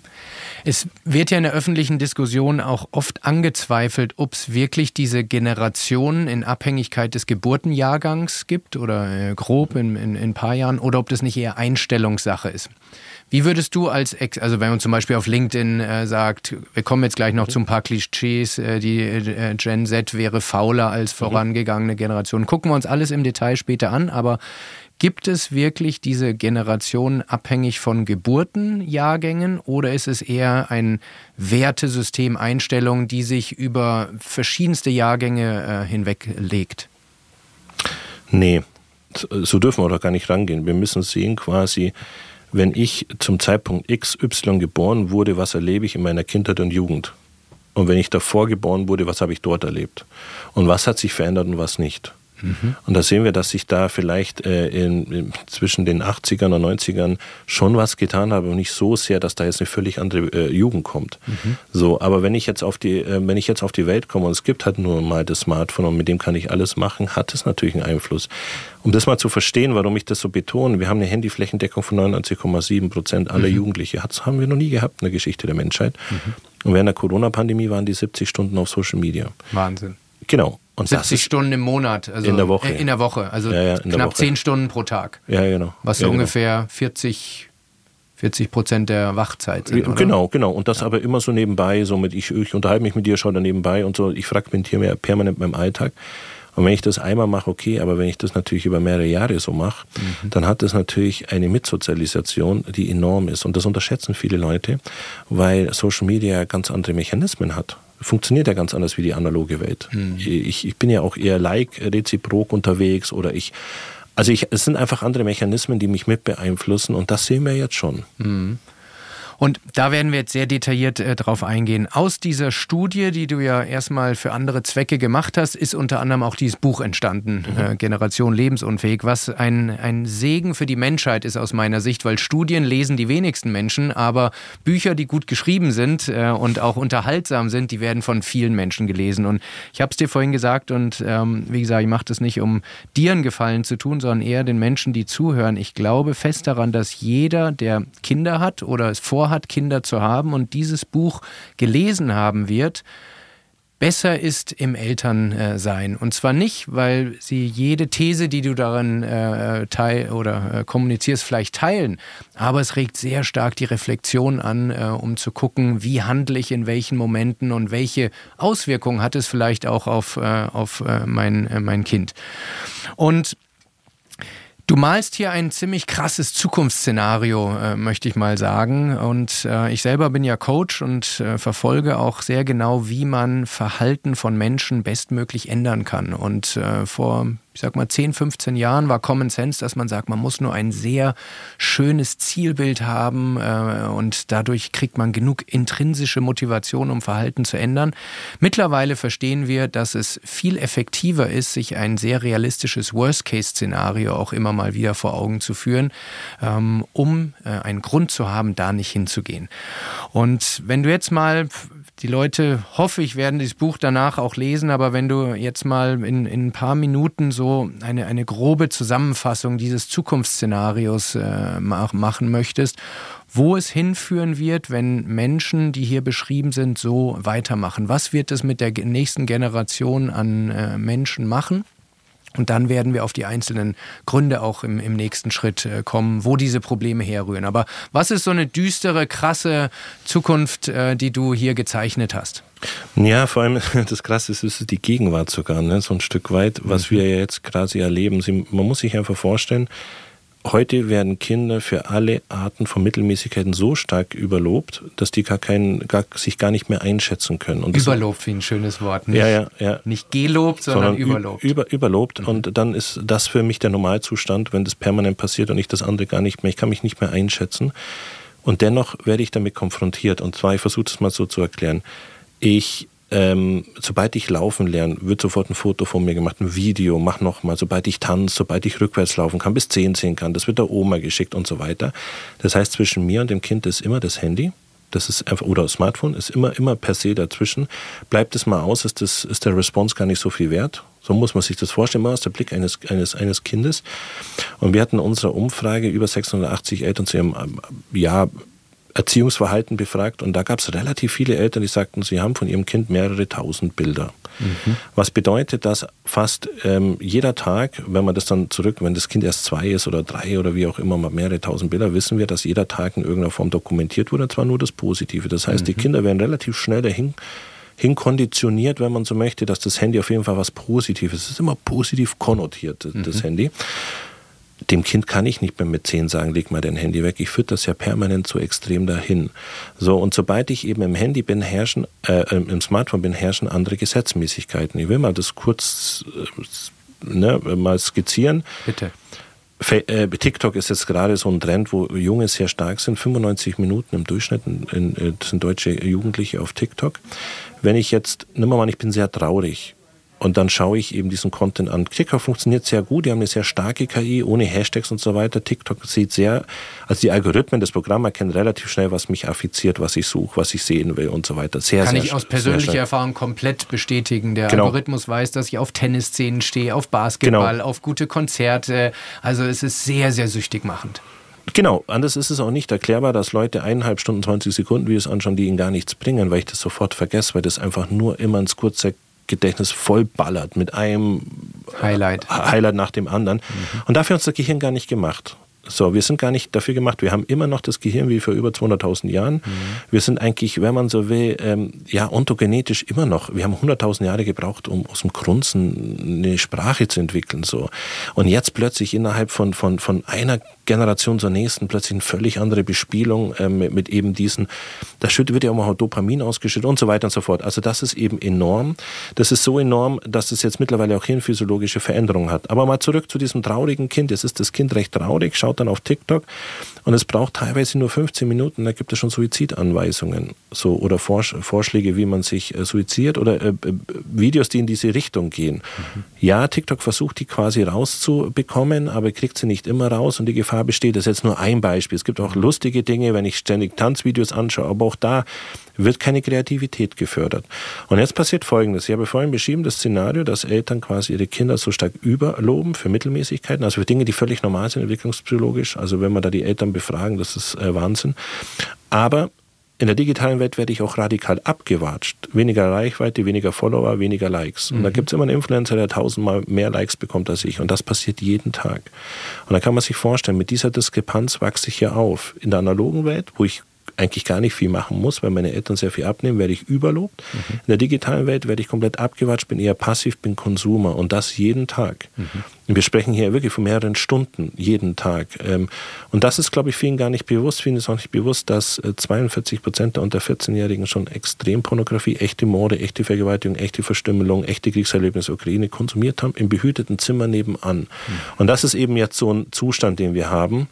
Es wird ja in der öffentlichen Diskussion auch oft angezweifelt, ob es wirklich diese Generationen in Abhängigkeit des Geburtenjahrgangs gibt oder äh, grob in, in, in ein paar Jahren oder ob das nicht eher Einstellungssache ist. Wie würdest du als, Ex also wenn man zum Beispiel auf LinkedIn äh, sagt, wir kommen jetzt gleich noch mhm. zu ein paar Klischees, äh, die äh, Gen Z wäre fauler als mhm. vorangegangene Generation. Gucken wir uns alles im Detail später an, aber Gibt es wirklich diese Generation abhängig von Geburtenjahrgängen oder ist es eher ein Wertesystem, Einstellung, die sich über verschiedenste Jahrgänge äh, hinweglegt? Nee, so dürfen wir doch gar nicht rangehen. Wir müssen sehen quasi, wenn ich zum Zeitpunkt XY geboren wurde, was erlebe ich in meiner Kindheit und Jugend? Und wenn ich davor geboren wurde, was habe ich dort erlebt? Und was hat sich verändert und was nicht? Mhm. Und da sehen wir, dass sich da vielleicht äh, in, in, zwischen den 80ern und 90ern schon was getan habe und nicht so sehr, dass da jetzt eine völlig andere äh, Jugend kommt. Mhm. So, aber wenn ich jetzt auf die, äh, wenn ich jetzt auf die Welt komme und es gibt halt nur mal das Smartphone und mit dem kann ich alles machen, hat es natürlich einen Einfluss. Um das mal zu verstehen, warum ich das so betone, wir haben eine Handyflächendeckung von 99,7 Prozent aller mhm. Jugendliche. Das haben wir noch nie gehabt in der Geschichte der Menschheit. Mhm. Und während der Corona-Pandemie waren die 70 Stunden auf Social Media. Wahnsinn. Genau. Und 70 Stunden im Monat, also in der Woche. Äh, in der Woche, also ja, ja, knapp Woche. 10 Stunden pro Tag. Ja, genau. Was so genau. ungefähr 40, 40 Prozent der Wachzeit sind. Oder? Genau, genau. Und das aber immer so nebenbei, so mit ich, ich unterhalte mich mit dir, schaue da nebenbei und so. Ich fragmentiere mir permanent meinem Alltag. Und wenn ich das einmal mache, okay, aber wenn ich das natürlich über mehrere Jahre so mache, mhm. dann hat das natürlich eine Mitsozialisation, die enorm ist. Und das unterschätzen viele Leute, weil Social Media ganz andere Mechanismen hat funktioniert ja ganz anders wie die analoge Welt. Mhm. Ich, ich bin ja auch eher like reziprok unterwegs oder ich also ich, es sind einfach andere Mechanismen, die mich mit beeinflussen und das sehen wir jetzt schon. Mhm. Und da werden wir jetzt sehr detailliert äh, drauf eingehen. Aus dieser Studie, die du ja erstmal für andere Zwecke gemacht hast, ist unter anderem auch dieses Buch entstanden, mhm. äh, Generation Lebensunfähig, was ein, ein Segen für die Menschheit ist aus meiner Sicht, weil Studien lesen die wenigsten Menschen, aber Bücher, die gut geschrieben sind äh, und auch unterhaltsam sind, die werden von vielen Menschen gelesen. Und ich habe es dir vorhin gesagt und ähm, wie gesagt, ich mache das nicht, um dir einen Gefallen zu tun, sondern eher den Menschen, die zuhören. Ich glaube fest daran, dass jeder, der Kinder hat oder es vor vorhat, Kinder zu haben und dieses Buch gelesen haben wird, besser ist im Elternsein. Und zwar nicht, weil sie jede These, die du darin äh, teil oder äh, kommunizierst, vielleicht teilen, aber es regt sehr stark die Reflexion an, äh, um zu gucken, wie handle ich in welchen Momenten und welche Auswirkungen hat es vielleicht auch auf, äh, auf äh, mein, äh, mein Kind. Und Du malst hier ein ziemlich krasses Zukunftsszenario, äh, möchte ich mal sagen. Und äh, ich selber bin ja Coach und äh, verfolge auch sehr genau, wie man Verhalten von Menschen bestmöglich ändern kann. Und äh, vor ich sag mal, 10, 15 Jahren war Common Sense, dass man sagt, man muss nur ein sehr schönes Zielbild haben äh, und dadurch kriegt man genug intrinsische Motivation, um Verhalten zu ändern. Mittlerweile verstehen wir, dass es viel effektiver ist, sich ein sehr realistisches Worst-Case-Szenario auch immer mal wieder vor Augen zu führen, ähm, um äh, einen Grund zu haben, da nicht hinzugehen. Und wenn du jetzt mal die Leute, hoffe ich, werden dieses Buch danach auch lesen, aber wenn du jetzt mal in, in ein paar Minuten so eine, eine grobe Zusammenfassung dieses Zukunftsszenarios äh, machen möchtest, wo es hinführen wird, wenn Menschen, die hier beschrieben sind, so weitermachen. Was wird es mit der nächsten Generation an äh, Menschen machen? Und dann werden wir auf die einzelnen Gründe auch im, im nächsten Schritt äh, kommen, wo diese Probleme herrühren. Aber was ist so eine düstere, krasse Zukunft, äh, die du hier gezeichnet hast? Ja, vor allem <laughs> das Krasse ist, ist die Gegenwart sogar, ne? so ein Stück weit, was mhm. wir jetzt quasi erleben. man muss sich einfach vorstellen, Heute werden Kinder für alle Arten von Mittelmäßigkeiten so stark überlobt, dass die gar, kein, gar sich gar nicht mehr einschätzen können. Und überlobt, wie ein schönes Wort. Nicht, ja, ja, ja. nicht gelobt, sondern, sondern überlobt. Über, überlobt. Mhm. Und dann ist das für mich der Normalzustand, wenn das permanent passiert und ich das andere gar nicht mehr, ich kann mich nicht mehr einschätzen. Und dennoch werde ich damit konfrontiert. Und zwar, ich versuche es mal so zu erklären. Ich ähm, sobald ich laufen lerne, wird sofort ein Foto von mir gemacht, ein Video, mach nochmal, sobald ich tanze, sobald ich rückwärts laufen kann, bis 10 sehen kann, das wird der Oma geschickt und so weiter. Das heißt, zwischen mir und dem Kind ist immer das Handy Das ist einfach, oder Smartphone ist immer, immer per se dazwischen. Bleibt es mal aus, ist, das, ist der Response gar nicht so viel wert. So muss man sich das vorstellen, mal aus der Blick eines, eines, eines Kindes. Und wir hatten in unserer Umfrage über 680 Eltern zu ihrem ja, Erziehungsverhalten befragt und da gab es relativ viele Eltern, die sagten, sie haben von ihrem Kind mehrere tausend Bilder. Mhm. Was bedeutet, dass fast ähm, jeder Tag, wenn man das dann zurück, wenn das Kind erst zwei ist oder drei oder wie auch immer, mal mehrere tausend Bilder, wissen wir, dass jeder Tag in irgendeiner Form dokumentiert wurde, und zwar nur das Positive. Das heißt, mhm. die Kinder werden relativ schnell dahin hinkonditioniert, wenn man so möchte, dass das Handy auf jeden Fall was Positives ist. Es ist immer positiv konnotiert, das mhm. Handy dem Kind kann ich nicht mehr mit zehn sagen, leg mal dein Handy weg. Ich führe das ja permanent so extrem dahin. So, und sobald ich eben im Handy bin, herrschen, äh, im Smartphone bin, herrschen andere Gesetzmäßigkeiten. Ich will mal das kurz äh, ne, mal skizzieren. Bitte. Äh, TikTok ist jetzt gerade so ein Trend, wo Junge sehr stark sind. 95 Minuten im Durchschnitt in, sind deutsche Jugendliche auf TikTok. Wenn ich jetzt, nimm mal an, ich bin sehr traurig und dann schaue ich eben diesen Content an. TikTok funktioniert sehr gut, die haben eine sehr starke KI, ohne Hashtags und so weiter. TikTok sieht sehr, also die Algorithmen, das Programm erkennen relativ schnell, was mich affiziert, was ich suche, was ich sehen will und so weiter. Sehr, Kann sehr, ich aus persönlicher Erfahrung komplett bestätigen. Der genau. Algorithmus weiß, dass ich auf Tennisszenen stehe, auf Basketball, genau. auf gute Konzerte. Also es ist sehr, sehr süchtig machend. Genau, anders ist es auch nicht erklärbar, dass Leute eineinhalb Stunden, 20 Sekunden Videos anschauen, die ihnen gar nichts bringen, weil ich das sofort vergesse, weil das einfach nur immer ins kurze Gedächtnis vollballert mit einem Highlight, Highlight nach dem anderen. Mhm. Und dafür hat unser Gehirn gar nicht gemacht. So, wir sind gar nicht dafür gemacht. Wir haben immer noch das Gehirn wie vor über 200.000 Jahren. Mhm. Wir sind eigentlich, wenn man so will, ähm, ja, ontogenetisch immer noch. Wir haben 100.000 Jahre gebraucht, um aus dem Grunzen eine Sprache zu entwickeln. So. Und jetzt plötzlich innerhalb von, von, von einer Generation zur nächsten plötzlich eine völlig andere Bespielung äh, mit, mit, eben diesen, da wird ja auch mal Dopamin ausgeschüttet und so weiter und so fort. Also das ist eben enorm. Das ist so enorm, dass es jetzt mittlerweile auch hirnphysiologische Veränderungen hat. Aber mal zurück zu diesem traurigen Kind. Jetzt ist das Kind recht traurig, schaut dann auf TikTok und es braucht teilweise nur 15 Minuten, da gibt es schon Suizidanweisungen so, oder Vorschläge, wie man sich äh, suiziert oder äh, äh, Videos, die in diese Richtung gehen. Mhm. Ja, TikTok versucht die quasi rauszubekommen, aber kriegt sie nicht immer raus und die Gefahr besteht. Das ist jetzt nur ein Beispiel. Es gibt auch lustige Dinge, wenn ich ständig Tanzvideos anschaue, aber auch da wird keine Kreativität gefördert. Und jetzt passiert Folgendes. Ich habe vorhin beschrieben, das Szenario, dass Eltern quasi ihre Kinder so stark überloben für Mittelmäßigkeiten, also für Dinge, die völlig normal sind entwicklungspsychologisch. Also wenn man da die Eltern befragen, das ist äh, Wahnsinn. Aber in der digitalen Welt werde ich auch radikal abgewatscht. Weniger Reichweite, weniger Follower, weniger Likes. Und mhm. da gibt es immer einen Influencer, der tausendmal mehr Likes bekommt als ich. Und das passiert jeden Tag. Und da kann man sich vorstellen, mit dieser Diskrepanz wachse ich ja auf. In der analogen Welt, wo ich eigentlich gar nicht viel machen muss, weil meine Eltern sehr viel abnehmen, werde ich überlobt. Mhm. In der digitalen Welt werde ich komplett abgewatscht, bin eher passiv, bin Konsumer und das jeden Tag. Mhm. Wir sprechen hier wirklich von mehreren Stunden jeden Tag. Ähm, und das ist, glaube ich, vielen gar nicht bewusst. Vielen ist auch nicht bewusst, dass 42 äh, Prozent der unter 14-Jährigen schon Extrempornografie, echte Morde, echte Vergewaltigung, echte Verstümmelung, echte Kriegserlebnisse Ukraine konsumiert haben, im behüteten Zimmer nebenan. Mhm. Und das ist eben jetzt so ein Zustand, den wir haben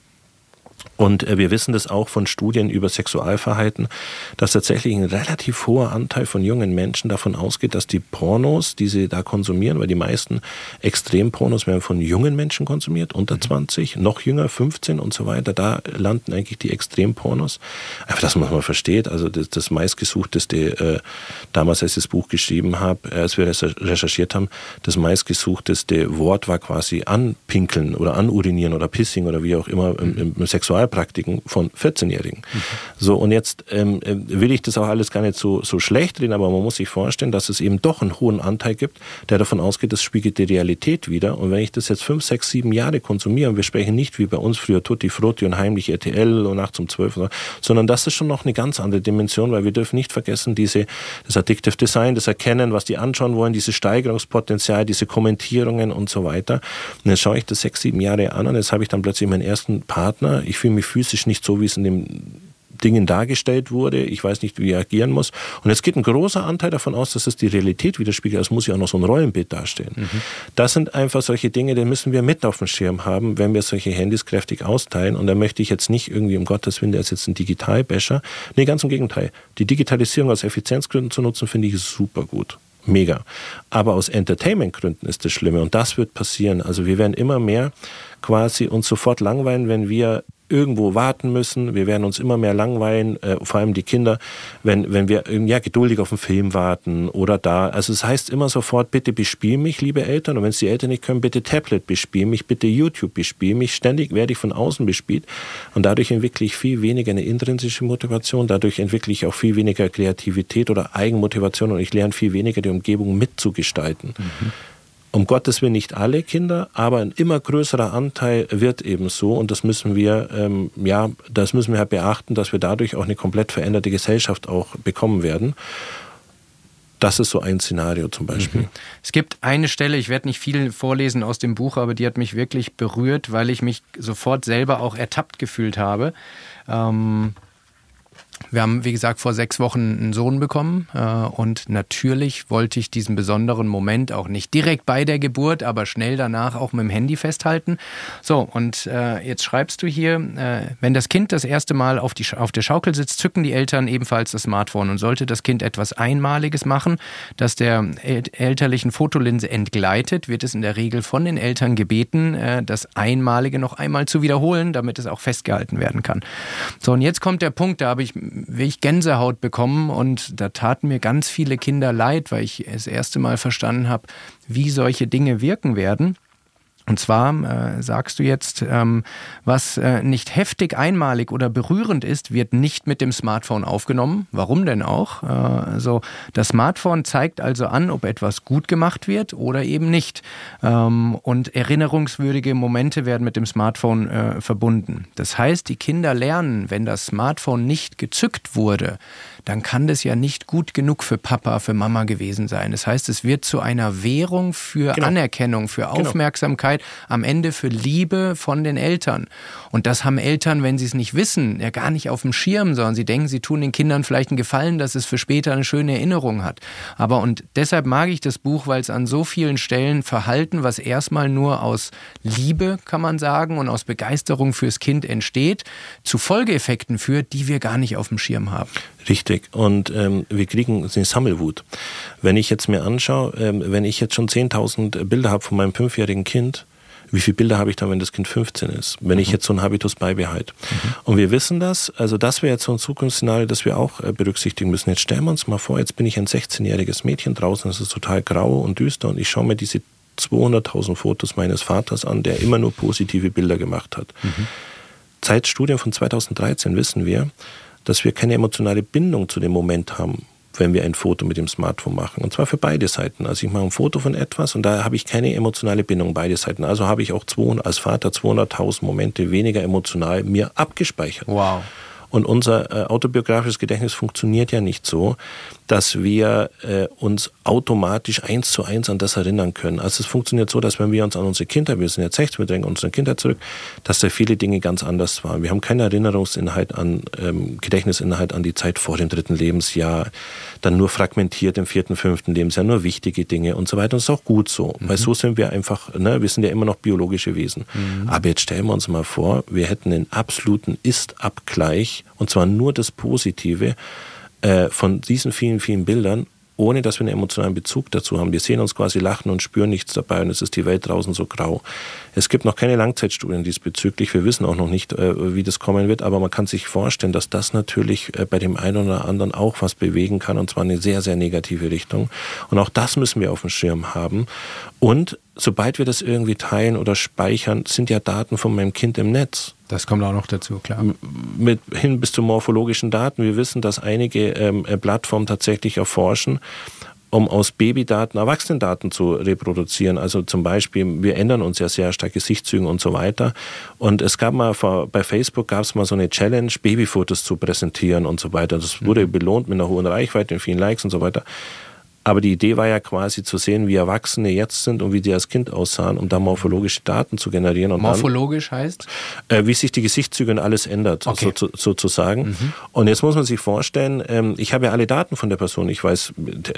und äh, wir wissen das auch von Studien über Sexualverhalten, dass tatsächlich ein relativ hoher Anteil von jungen Menschen davon ausgeht, dass die Pornos, die sie da konsumieren, weil die meisten Extrempornos werden von jungen Menschen konsumiert, unter 20, mhm. noch jünger, 15 und so weiter, da landen eigentlich die Extrempornos. Einfach, dass man mal versteht, also das, das meistgesuchteste, äh, damals als ich das Buch geschrieben habe, äh, als wir recherchiert haben, das meistgesuchteste Wort war quasi anpinkeln oder anurinieren oder pissing oder wie auch immer im, im, im Sexual Sexualpraktiken von 14-Jährigen. Mhm. So, und jetzt ähm, äh, will ich das auch alles gar nicht so, so schlecht reden, aber man muss sich vorstellen, dass es eben doch einen hohen Anteil gibt, der davon ausgeht, das spiegelt die Realität wieder. Und wenn ich das jetzt fünf, sechs, sieben Jahre konsumiere, und wir sprechen nicht wie bei uns früher Tutti Frutti und heimlich RTL und nachts um zwölf, sondern das ist schon noch eine ganz andere Dimension, weil wir dürfen nicht vergessen, diese, das Addictive Design, das Erkennen, was die anschauen wollen, dieses Steigerungspotenzial, diese Kommentierungen und so weiter. Und jetzt schaue ich das sechs, sieben Jahre an und jetzt habe ich dann plötzlich meinen ersten Partner. Ich fühle mich physisch nicht so, wie es in dem Dingen dargestellt wurde. Ich weiß nicht, wie ich agieren muss. Und jetzt geht ein großer Anteil davon aus, dass es die Realität widerspiegelt. Es muss ja auch noch so ein Rollenbild darstellen. Mhm. Das sind einfach solche Dinge, die müssen wir mit auf dem Schirm haben, wenn wir solche Handys kräftig austeilen. Und da möchte ich jetzt nicht irgendwie, um Gottes Willen, der ist jetzt ein Digitalbäscher. Nee, ganz im Gegenteil. Die Digitalisierung aus Effizienzgründen zu nutzen, finde ich super gut mega. Aber aus Entertainmentgründen ist das Schlimme und das wird passieren. Also wir werden immer mehr quasi uns sofort langweilen, wenn wir irgendwo warten müssen. Wir werden uns immer mehr langweilen, äh, vor allem die Kinder, wenn, wenn wir ja, geduldig auf einen Film warten oder da. Also es heißt immer sofort, bitte bespiel mich, liebe Eltern. Und wenn es die Eltern nicht können, bitte Tablet bespiel mich, bitte YouTube bespiel mich. Ständig werde ich von außen bespielt. Und dadurch entwickle ich viel weniger eine intrinsische Motivation. Dadurch entwickle ich auch viel weniger Kreativität oder Eigenmotivation und ich lerne viel weniger die Umgebung mitzugestalten. Mhm um Gottes Willen nicht alle Kinder, aber ein immer größerer Anteil wird eben so und das müssen wir, ähm, ja, das müssen wir halt beachten, dass wir dadurch auch eine komplett veränderte Gesellschaft auch bekommen werden. Das ist so ein Szenario zum Beispiel. Mhm. Es gibt eine Stelle, ich werde nicht viel vorlesen aus dem Buch, aber die hat mich wirklich berührt, weil ich mich sofort selber auch ertappt gefühlt habe. Ähm, wir haben, wie gesagt, vor sechs Wochen einen Sohn bekommen äh, und natürlich wollte ich diesen besonderen Moment auch nicht direkt bei der Geburt, aber schnell danach auch mit dem Handy festhalten. So, und äh, jetzt schreibst du hier, äh, wenn das Kind das erste Mal auf, die, auf der Schaukel sitzt, zücken die Eltern ebenfalls das Smartphone und sollte das Kind etwas Einmaliges machen, das der el elterlichen Fotolinse entgleitet, wird es in der Regel von den Eltern gebeten, das Einmalige noch einmal zu wiederholen, damit es auch festgehalten werden kann. So, und jetzt kommt der Punkt, da habe ich ich Gänsehaut bekommen und da taten mir ganz viele Kinder leid, weil ich das erste Mal verstanden habe, wie solche Dinge wirken werden. Und zwar äh, sagst du jetzt, ähm, was äh, nicht heftig, einmalig oder berührend ist, wird nicht mit dem Smartphone aufgenommen. Warum denn auch? Äh, also das Smartphone zeigt also an, ob etwas gut gemacht wird oder eben nicht. Ähm, und erinnerungswürdige Momente werden mit dem Smartphone äh, verbunden. Das heißt, die Kinder lernen, wenn das Smartphone nicht gezückt wurde, dann kann das ja nicht gut genug für Papa, für Mama gewesen sein. Das heißt, es wird zu einer Währung für genau. Anerkennung, für genau. Aufmerksamkeit, genau. am Ende für Liebe von den Eltern. Und das haben Eltern, wenn sie es nicht wissen, ja gar nicht auf dem Schirm, sondern sie denken, sie tun den Kindern vielleicht einen Gefallen, dass es für später eine schöne Erinnerung hat. Aber und deshalb mag ich das Buch, weil es an so vielen Stellen Verhalten, was erstmal nur aus Liebe, kann man sagen, und aus Begeisterung fürs Kind entsteht, zu Folgeeffekten führt, die wir gar nicht auf dem Schirm haben. Richtig. Und ähm, wir kriegen eine Sammelwut. Wenn ich jetzt mir anschaue, ähm, wenn ich jetzt schon 10.000 Bilder habe von meinem fünfjährigen Kind, wie viele Bilder habe ich dann, wenn das Kind 15 ist, wenn mhm. ich jetzt so einen Habitus beibehalte. Mhm. Und wir wissen das, also das wäre jetzt so ein Zukunftsszenario, das wir auch äh, berücksichtigen müssen. Jetzt stellen wir uns mal vor, jetzt bin ich ein 16-jähriges Mädchen draußen, es ist total grau und düster und ich schaue mir diese 200.000 Fotos meines Vaters an, der immer nur positive Bilder gemacht hat. Mhm. Zeitstudien von 2013 wissen wir, dass wir keine emotionale Bindung zu dem Moment haben, wenn wir ein Foto mit dem Smartphone machen. Und zwar für beide Seiten. Also ich mache ein Foto von etwas und da habe ich keine emotionale Bindung, beide Seiten. Also habe ich auch 200, als Vater 200.000 Momente weniger emotional mir abgespeichert. Wow. Und unser äh, autobiografisches Gedächtnis funktioniert ja nicht so, dass wir äh, uns automatisch eins zu eins an das erinnern können. Also es funktioniert so, dass wenn wir uns an unsere Kindheit, wir sind jetzt 16, wir denken unsere Kindheit zurück, dass da viele Dinge ganz anders waren. Wir haben keine Erinnerungsinhalt an, ähm, Gedächtnisinhalt an die Zeit vor dem dritten Lebensjahr, dann nur fragmentiert im vierten, fünften Lebensjahr, nur wichtige Dinge und so weiter. Und das ist auch gut so, mhm. weil so sind wir einfach, ne, wir sind ja immer noch biologische Wesen. Mhm. Aber jetzt stellen wir uns mal vor, wir hätten einen absoluten Ist-Abgleich und zwar nur das Positive äh, von diesen vielen, vielen Bildern, ohne dass wir einen emotionalen Bezug dazu haben. Wir sehen uns quasi lachen und spüren nichts dabei und es ist die Welt draußen so grau. Es gibt noch keine Langzeitstudien diesbezüglich. Wir wissen auch noch nicht, äh, wie das kommen wird, aber man kann sich vorstellen, dass das natürlich äh, bei dem einen oder anderen auch was bewegen kann und zwar in eine sehr, sehr negative Richtung. Und auch das müssen wir auf dem Schirm haben. Und sobald wir das irgendwie teilen oder speichern, sind ja Daten von meinem Kind im Netz. Das kommt auch noch dazu, klar. Mit hin bis zu morphologischen Daten. Wir wissen, dass einige ähm, äh, Plattformen tatsächlich erforschen, um aus Babydaten Erwachsenendaten zu reproduzieren. Also zum Beispiel, wir ändern uns ja sehr stark Gesichtszügen und so weiter. Und es gab mal vor, bei Facebook gab es mal so eine Challenge, Babyfotos zu präsentieren und so weiter. Das wurde mhm. belohnt mit einer hohen Reichweite, mit vielen Likes und so weiter. Aber die Idee war ja quasi zu sehen, wie Erwachsene jetzt sind und wie die als Kind aussahen, um da morphologische Daten zu generieren. Und Morphologisch dann, heißt? Äh, wie sich die Gesichtszüge und alles ändert, okay. so, sozusagen. Mhm. Und jetzt muss man sich vorstellen, ähm, ich habe ja alle Daten von der Person. Ich weiß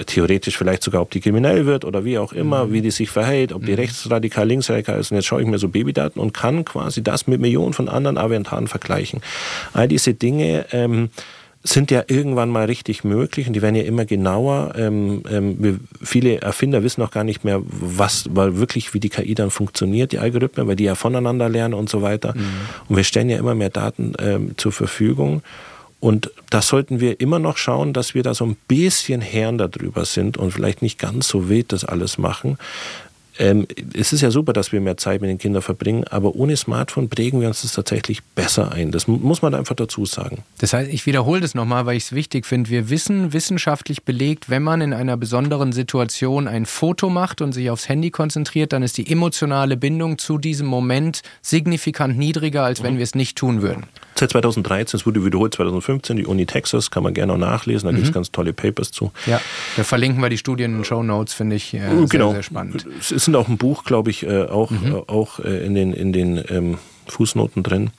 theoretisch vielleicht sogar, ob die kriminell wird oder wie auch immer, mhm. wie die sich verhält, ob die mhm. rechtsradikal, linksradikal ist. Und jetzt schaue ich mir so Babydaten und kann quasi das mit Millionen von anderen Aventaren vergleichen. All diese Dinge... Ähm, sind ja irgendwann mal richtig möglich und die werden ja immer genauer. Ähm, ähm, viele Erfinder wissen auch gar nicht mehr, was, weil wirklich, wie die KI dann funktioniert, die Algorithmen, weil die ja voneinander lernen und so weiter. Mhm. Und wir stellen ja immer mehr Daten ähm, zur Verfügung. Und da sollten wir immer noch schauen, dass wir da so ein bisschen Herren darüber sind und vielleicht nicht ganz so wild das alles machen. Ähm, es ist ja super, dass wir mehr Zeit mit den Kindern verbringen, aber ohne Smartphone prägen wir uns das tatsächlich besser ein. Das muss man einfach dazu sagen. Das heißt, ich wiederhole das nochmal, weil ich es wichtig finde. Wir wissen wissenschaftlich belegt, wenn man in einer besonderen Situation ein Foto macht und sich aufs Handy konzentriert, dann ist die emotionale Bindung zu diesem Moment signifikant niedriger, als wenn mhm. wir es nicht tun würden. Seit 2013, es wurde wiederholt 2015, die Uni Texas, kann man gerne auch nachlesen, da mhm. gibt es ganz tolle Papers zu. Ja, da verlinken wir die Studien in den Show Notes, finde ich äh, genau. sehr, sehr spannend. Es ist auch ein Buch, glaube ich, äh, auch, mhm. äh, auch äh, in den, in den ähm, Fußnoten drin.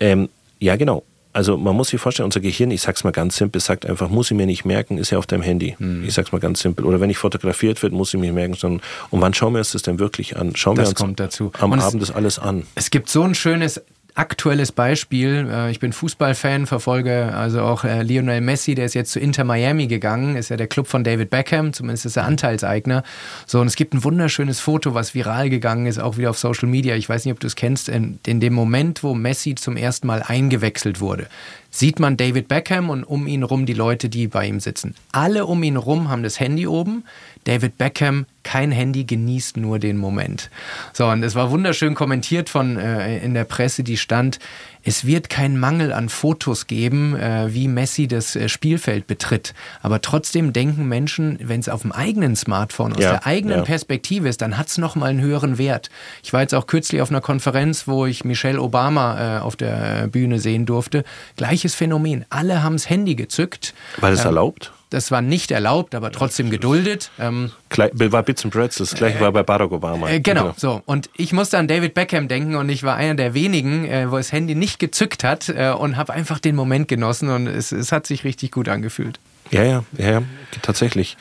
Ähm, ja, genau. Also man muss sich vorstellen, unser Gehirn, ich sag's mal ganz simpel, sagt einfach, muss ich mir nicht merken, ist ja auf deinem Handy. Mhm. Ich sag's mal ganz simpel. Oder wenn ich fotografiert wird, muss ich mir merken, sondern und wann schauen wir uns das denn wirklich an? Schauen das wir uns dazu. am und Abend das alles an. Es gibt so ein schönes aktuelles Beispiel. Äh, ich bin Fußballfan, verfolge also auch äh, Lionel Messi, der ist jetzt zu Inter Miami gegangen, ist ja der Club von David Beckham, zumindest ist er Anteilseigner. So, und es gibt ein wunderschönes Foto, was viral gegangen ist, auch wieder auf Social Media. Ich weiß nicht, ob du es kennst, in, in dem Moment, wo Messi zum ersten Mal eingewechselt wurde sieht man David Beckham und um ihn rum die Leute, die bei ihm sitzen. Alle um ihn rum haben das Handy oben. David Beckham kein Handy, genießt nur den Moment. So, und es war wunderschön kommentiert von äh, in der Presse, die stand, es wird keinen Mangel an Fotos geben, äh, wie Messi das äh, Spielfeld betritt. Aber trotzdem denken Menschen, wenn es auf dem eigenen Smartphone aus ja, der eigenen ja. Perspektive ist, dann hat es nochmal einen höheren Wert. Ich war jetzt auch kürzlich auf einer Konferenz, wo ich Michelle Obama äh, auf der Bühne sehen durfte. Gleiches Phänomen. Alle haben das Handy gezückt. Weil es ähm, erlaubt? Das war nicht erlaubt, aber trotzdem geduldet. Ähm, war Bits and Breads, das gleiche äh, war bei Barack Obama. Äh, genau, genau, so. Und ich musste an David Beckham denken und ich war einer der wenigen, äh, wo das Handy nicht gezückt hat äh, und habe einfach den Moment genossen und es, es hat sich richtig gut angefühlt. Ja, ja, ja, ja, tatsächlich.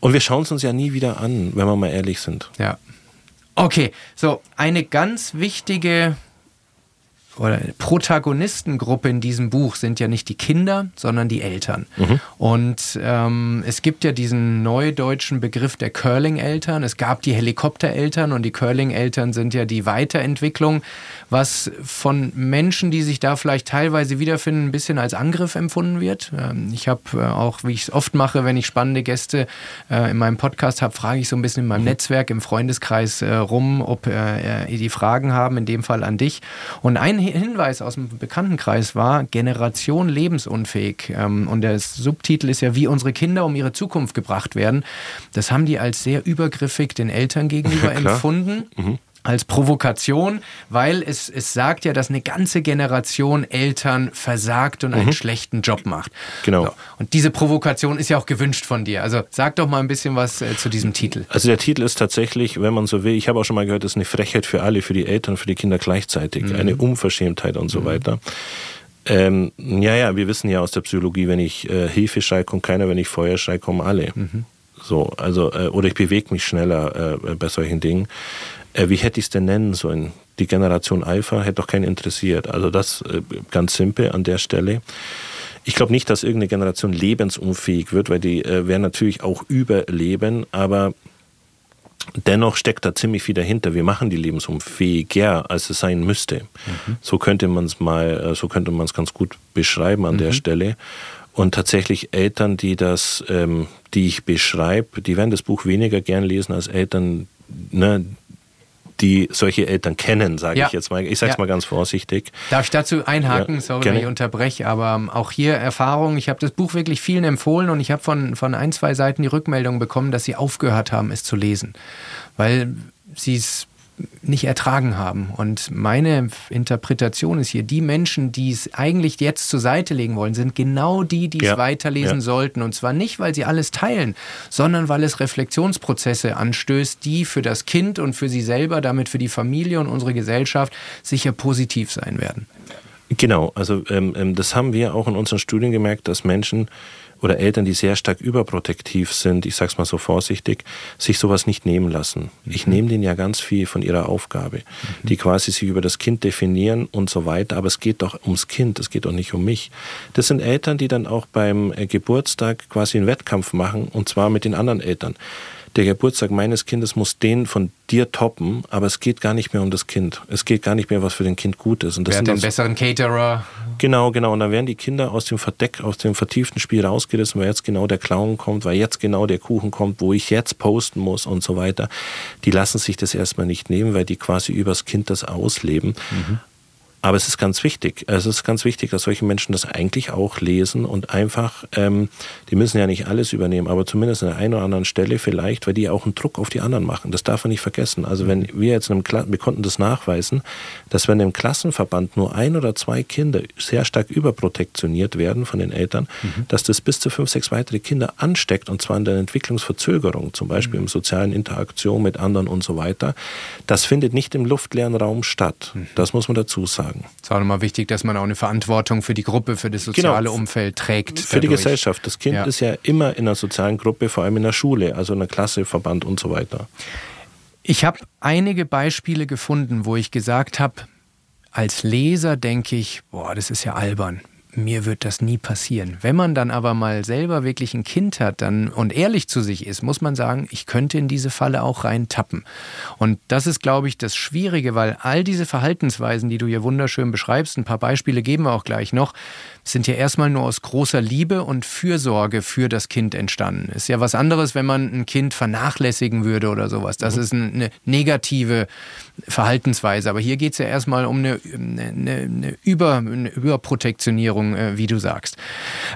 Und wir schauen es uns ja nie wieder an, wenn wir mal ehrlich sind. Ja. Okay, so eine ganz wichtige oder Protagonistengruppe in diesem Buch sind ja nicht die Kinder, sondern die Eltern. Mhm. Und ähm, es gibt ja diesen neudeutschen Begriff der Curling-Eltern. Es gab die Helikoptereltern und die Curling-Eltern sind ja die Weiterentwicklung, was von Menschen, die sich da vielleicht teilweise wiederfinden, ein bisschen als Angriff empfunden wird. Ähm, ich habe äh, auch, wie ich es oft mache, wenn ich spannende Gäste äh, in meinem Podcast habe, frage ich so ein bisschen in meinem mhm. Netzwerk, im Freundeskreis äh, rum, ob äh, äh, die Fragen haben, in dem Fall an dich. Und ein Hinweis aus dem Bekanntenkreis war Generation lebensunfähig. Ähm, und der Subtitel ist ja, wie unsere Kinder um ihre Zukunft gebracht werden. Das haben die als sehr übergriffig den Eltern gegenüber <laughs> ja, empfunden. Mhm als Provokation, weil es, es sagt ja, dass eine ganze Generation Eltern versagt und einen mhm. schlechten Job macht. Genau. So. Und diese Provokation ist ja auch gewünscht von dir. Also sag doch mal ein bisschen was äh, zu diesem Titel. Also der Titel ist tatsächlich, wenn man so will, ich habe auch schon mal gehört, das ist eine Frechheit für alle, für die Eltern, für die Kinder gleichzeitig, mhm. eine Unverschämtheit und so mhm. weiter. Ähm, ja, ja, wir wissen ja aus der Psychologie, wenn ich äh, Hilfe schreie, kommt keiner, wenn ich Feuer schreie, kommen alle. Mhm. So, also, äh, oder ich bewege mich schneller äh, bei solchen Dingen. Äh, wie hätte ich es denn nennen sollen? Die Generation Alpha hätte doch keinen interessiert. Also das äh, ganz simpel an der Stelle. Ich glaube nicht, dass irgendeine Generation lebensunfähig wird, weil die äh, werden natürlich auch überleben, aber dennoch steckt da ziemlich viel dahinter. Wir machen die lebensunfähiger, als es sein müsste. Mhm. So könnte man es mal, äh, so könnte man es ganz gut beschreiben an mhm. der Stelle. Und tatsächlich Eltern, die das, ähm, die ich beschreibe, die werden das Buch weniger gern lesen als Eltern, ne, die solche Eltern kennen, sage ja. ich jetzt mal. Ich sage es ja. mal ganz vorsichtig. Darf ich dazu einhaken? Ja, Sorry, gerne. wenn ich unterbreche, aber ähm, auch hier Erfahrung. Ich habe das Buch wirklich vielen empfohlen und ich habe von, von ein, zwei Seiten die Rückmeldung bekommen, dass sie aufgehört haben, es zu lesen. Weil sie es nicht ertragen haben. Und meine Interpretation ist hier, die Menschen, die es eigentlich jetzt zur Seite legen wollen, sind genau die, die ja. es weiterlesen ja. sollten. Und zwar nicht, weil sie alles teilen, sondern weil es Reflexionsprozesse anstößt, die für das Kind und für sie selber, damit für die Familie und unsere Gesellschaft sicher positiv sein werden. Genau, also ähm, ähm das haben wir auch in unseren Studien gemerkt, dass Menschen oder Eltern, die sehr stark überprotektiv sind, ich sag's mal so vorsichtig, sich sowas nicht nehmen lassen. Ich mhm. nehme denen ja ganz viel von ihrer Aufgabe, mhm. die quasi sich über das Kind definieren und so weiter, aber es geht doch ums Kind, es geht doch nicht um mich. Das sind Eltern, die dann auch beim äh, Geburtstag quasi einen Wettkampf machen und zwar mit den anderen Eltern der Geburtstag meines Kindes muss den von dir toppen, aber es geht gar nicht mehr um das Kind. Es geht gar nicht mehr, was für den Kind gut ist. Und das Wer hat den besseren Caterer? Genau, genau. Und dann werden die Kinder aus dem Verdeck, aus dem vertieften Spiel rausgerissen, weil jetzt genau der Clown kommt, weil jetzt genau der Kuchen kommt, wo ich jetzt posten muss und so weiter. Die lassen sich das erstmal nicht nehmen, weil die quasi übers Kind das ausleben. Mhm. Aber es ist ganz wichtig. Es ist ganz wichtig, dass solche Menschen das eigentlich auch lesen und einfach, ähm, die müssen ja nicht alles übernehmen, aber zumindest an der einen oder anderen Stelle vielleicht, weil die auch einen Druck auf die anderen machen. Das darf man nicht vergessen. Also wenn wir jetzt in einem Kla wir konnten das nachweisen, dass wenn im Klassenverband nur ein oder zwei Kinder sehr stark überprotektioniert werden von den Eltern, mhm. dass das bis zu fünf, sechs weitere Kinder ansteckt und zwar in der Entwicklungsverzögerung, zum Beispiel mhm. im sozialen Interaktion mit anderen und so weiter. Das findet nicht im luftleeren Raum statt. Mhm. Das muss man dazu sagen sagen. Es ist auch nochmal wichtig, dass man auch eine Verantwortung für die Gruppe, für das soziale genau. Umfeld trägt. Für dadurch. die Gesellschaft. Das Kind ja. ist ja immer in einer sozialen Gruppe, vor allem in der Schule, also in der Klasse, Verband und so weiter. Ich habe einige Beispiele gefunden, wo ich gesagt habe, als Leser denke ich, boah, das ist ja albern mir wird das nie passieren. Wenn man dann aber mal selber wirklich ein Kind hat dann, und ehrlich zu sich ist, muss man sagen, ich könnte in diese Falle auch reintappen. Und das ist, glaube ich, das Schwierige, weil all diese Verhaltensweisen, die du hier wunderschön beschreibst, ein paar Beispiele geben wir auch gleich noch, sind ja erstmal nur aus großer Liebe und Fürsorge für das Kind entstanden. Ist ja was anderes, wenn man ein Kind vernachlässigen würde oder sowas. Das mhm. ist eine negative Verhaltensweise. Aber hier geht es ja erstmal um eine, eine, eine, Über, eine Überprotektionierung, äh, wie du sagst.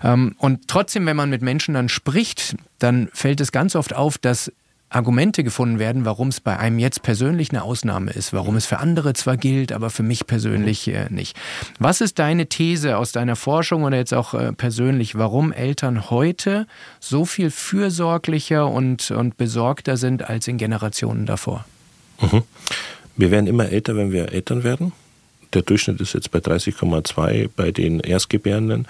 Ähm, und trotzdem, wenn man mit Menschen dann spricht, dann fällt es ganz oft auf, dass Argumente gefunden werden, warum es bei einem jetzt persönlich eine Ausnahme ist, warum es für andere zwar gilt, aber für mich persönlich äh, nicht. Was ist deine These aus deiner Forschung oder jetzt auch äh, persönlich, warum Eltern heute so viel fürsorglicher und, und besorgter sind als in Generationen davor? Mhm. Wir werden immer älter, wenn wir Eltern werden. Der Durchschnitt ist jetzt bei 30,2 bei den Erstgebärenden.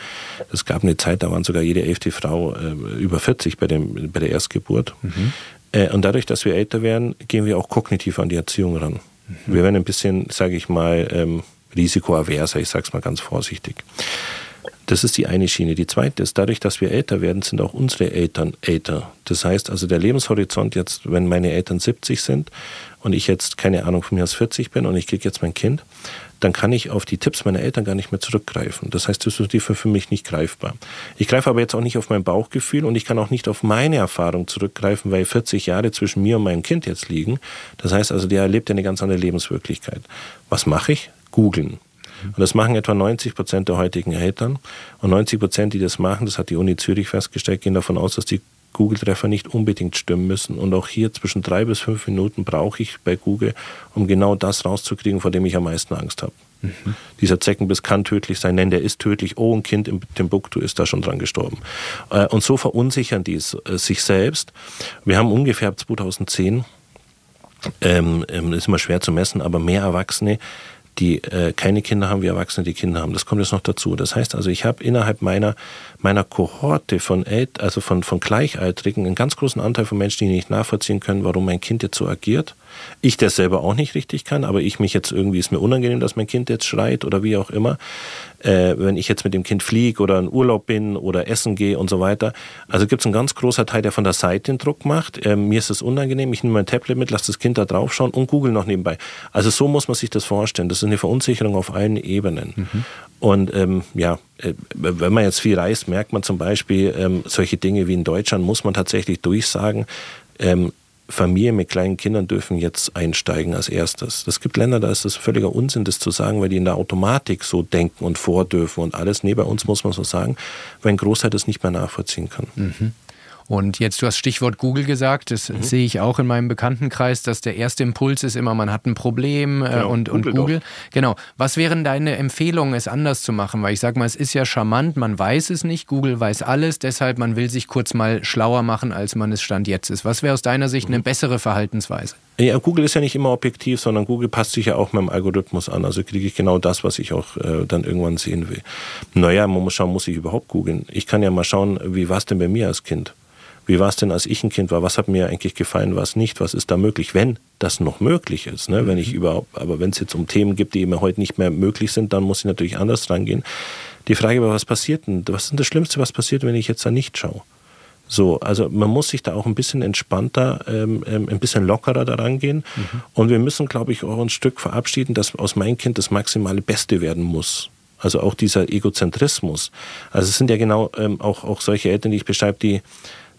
Es gab eine Zeit, da waren sogar jede elfte Frau äh, über 40 bei, dem, bei der Erstgeburt. Mhm. Äh, und dadurch, dass wir älter werden, gehen wir auch kognitiv an die Erziehung ran. Mhm. Wir werden ein bisschen, sage ich mal, ähm, risikoaverser, ich sage es mal ganz vorsichtig. Das ist die eine Schiene. Die zweite ist, dadurch, dass wir älter werden, sind auch unsere Eltern älter. Das heißt also, der Lebenshorizont jetzt, wenn meine Eltern 70 sind und ich jetzt, keine Ahnung, von mir aus 40 bin und ich kriege jetzt mein Kind, dann kann ich auf die Tipps meiner Eltern gar nicht mehr zurückgreifen. Das heißt, das ist für mich nicht greifbar. Ich greife aber jetzt auch nicht auf mein Bauchgefühl und ich kann auch nicht auf meine Erfahrung zurückgreifen, weil 40 Jahre zwischen mir und meinem Kind jetzt liegen. Das heißt also, der erlebt ja eine ganz andere Lebenswirklichkeit. Was mache ich? Googeln. Und das machen etwa 90 Prozent der heutigen Eltern. Und 90 Prozent, die das machen, das hat die Uni Zürich festgestellt, gehen davon aus, dass die Google-Treffer nicht unbedingt stimmen müssen. Und auch hier zwischen drei bis fünf Minuten brauche ich bei Google, um genau das rauszukriegen, vor dem ich am meisten Angst habe. Mhm. Dieser Zeckenbiss kann tödlich sein, nein, der ist tödlich. Oh, ein Kind im Timbuktu ist da schon dran gestorben. Äh, und so verunsichern die äh, sich selbst. Wir haben ungefähr 2010 ähm, ähm, ist immer schwer zu messen, aber mehr Erwachsene, die äh, keine Kinder haben wie Erwachsene, die Kinder haben. Das kommt jetzt noch dazu. Das heißt also, ich habe innerhalb meiner, meiner Kohorte von, also von, von Gleichaltrigen einen ganz großen Anteil von Menschen, die nicht nachvollziehen können, warum mein Kind jetzt so agiert ich das selber auch nicht richtig kann, aber ich mich jetzt irgendwie, ist mir unangenehm, dass mein Kind jetzt schreit oder wie auch immer. Äh, wenn ich jetzt mit dem Kind fliege oder in Urlaub bin oder essen gehe und so weiter. Also gibt es einen ganz großer Teil, der von der Seite den Druck macht. Äh, mir ist es unangenehm, ich nehme mein Tablet mit, lasse das Kind da drauf schauen und google noch nebenbei. Also so muss man sich das vorstellen. Das ist eine Verunsicherung auf allen Ebenen. Mhm. Und ähm, ja, äh, wenn man jetzt viel reist, merkt man zum Beispiel ähm, solche Dinge wie in Deutschland, muss man tatsächlich durchsagen, ähm, Familien mit kleinen Kindern dürfen jetzt einsteigen als erstes. Es gibt Länder, da ist es völliger Unsinn, das zu sagen, weil die in der Automatik so denken und vordürfen und alles. Nee, bei uns muss man so sagen, weil ein Großteil das nicht mehr nachvollziehen kann. Mhm. Und jetzt, du hast Stichwort Google gesagt, das mhm. sehe ich auch in meinem Bekanntenkreis, dass der erste Impuls ist immer, man hat ein Problem äh, genau, und, und Google. Google. Genau. Was wären deine Empfehlungen, es anders zu machen? Weil ich sage mal, es ist ja charmant, man weiß es nicht, Google weiß alles, deshalb man will sich kurz mal schlauer machen, als man es Stand jetzt ist. Was wäre aus deiner Sicht eine mhm. bessere Verhaltensweise? Ja, Google ist ja nicht immer objektiv, sondern Google passt sich ja auch meinem Algorithmus an. Also kriege ich genau das, was ich auch äh, dann irgendwann sehen will. Naja, man muss schauen, muss ich überhaupt googeln? Ich kann ja mal schauen, wie war es denn bei mir als Kind? Wie war es denn, als ich ein Kind war? Was hat mir eigentlich gefallen, was nicht? Was ist da möglich, wenn das noch möglich ist? Ne? Wenn ich mhm. überhaupt, aber wenn es jetzt um Themen gibt, die mir heute nicht mehr möglich sind, dann muss ich natürlich anders rangehen. Die Frage aber, was passiert denn? Was ist denn das Schlimmste, was passiert, wenn ich jetzt da nicht schaue? So, also man muss sich da auch ein bisschen entspannter, ähm, ähm, ein bisschen lockerer daran gehen. Mhm. Und wir müssen, glaube ich, auch ein Stück verabschieden, dass aus meinem Kind das maximale Beste werden muss. Also auch dieser Egozentrismus. Also es sind ja genau ähm, auch, auch solche Eltern, die ich beschreibe, die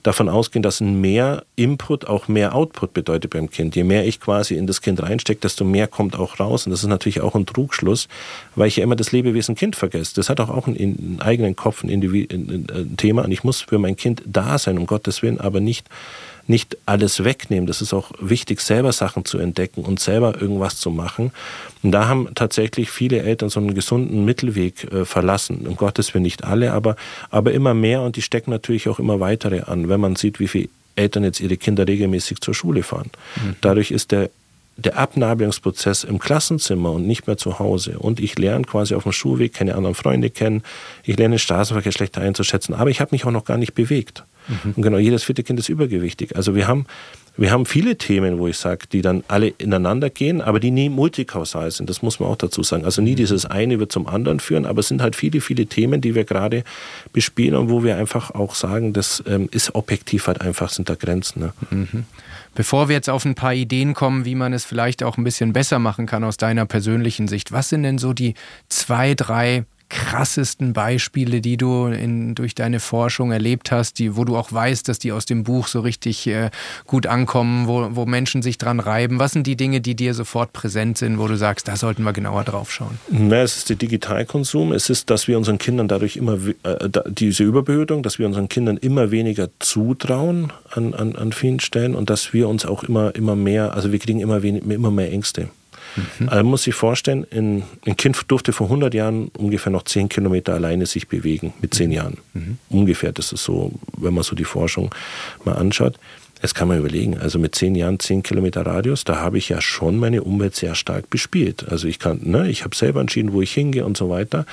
davon ausgehen, dass ein mehr Input auch mehr Output bedeutet beim Kind. Je mehr ich quasi in das Kind reinstecke, desto mehr kommt auch raus. Und das ist natürlich auch ein Trugschluss, weil ich ja immer das Lebewesen Kind vergesse. Das hat auch, auch einen, einen eigenen Kopf, ein, Individ ein, ein Thema. Und ich muss für mein Kind da sein, um Gottes Willen, aber nicht nicht alles wegnehmen. Das ist auch wichtig, selber Sachen zu entdecken und selber irgendwas zu machen. Und da haben tatsächlich viele Eltern so einen gesunden Mittelweg äh, verlassen. Um Gottes Willen nicht alle, aber, aber immer mehr und die stecken natürlich auch immer weitere an, wenn man sieht, wie viele Eltern jetzt ihre Kinder regelmäßig zur Schule fahren. Mhm. Dadurch ist der der Abnabelungsprozess im Klassenzimmer und nicht mehr zu Hause. Und ich lerne quasi auf dem Schulweg keine anderen Freunde kennen. Ich lerne den Straßenverkehr schlechter einzuschätzen. Aber ich habe mich auch noch gar nicht bewegt. Mhm. Und genau, jedes vierte Kind ist übergewichtig. Also wir haben, wir haben viele Themen, wo ich sage, die dann alle ineinander gehen, aber die nie multikausal sind. Das muss man auch dazu sagen. Also nie mhm. dieses eine wird zum anderen führen, aber es sind halt viele, viele Themen, die wir gerade bespielen und wo wir einfach auch sagen, das ähm, ist objektiv halt einfach, sind da Grenzen. Ne? Mhm. Bevor wir jetzt auf ein paar Ideen kommen, wie man es vielleicht auch ein bisschen besser machen kann aus deiner persönlichen Sicht, was sind denn so die zwei, drei krassesten Beispiele, die du in, durch deine Forschung erlebt hast, die, wo du auch weißt, dass die aus dem Buch so richtig äh, gut ankommen, wo, wo Menschen sich dran reiben? Was sind die Dinge, die dir sofort präsent sind, wo du sagst, da sollten wir genauer drauf schauen? Na, es ist der Digitalkonsum. Es ist, dass wir unseren Kindern dadurch immer, äh, diese Überbehütung, dass wir unseren Kindern immer weniger zutrauen an, an, an vielen Stellen und dass wir uns auch immer, immer mehr, also wir kriegen immer, wenig, immer mehr Ängste. Mhm. Also man muss sich vorstellen, ein, ein, Kind durfte vor 100 Jahren ungefähr noch 10 Kilometer alleine sich bewegen, mit 10 Jahren. Mhm. Ungefähr, das ist so, wenn man so die Forschung mal anschaut. Jetzt kann man überlegen, also mit 10 Jahren 10 Kilometer Radius, da habe ich ja schon meine Umwelt sehr stark bespielt. Also ich kann, ne, ich habe selber entschieden, wo ich hingehe und so weiter.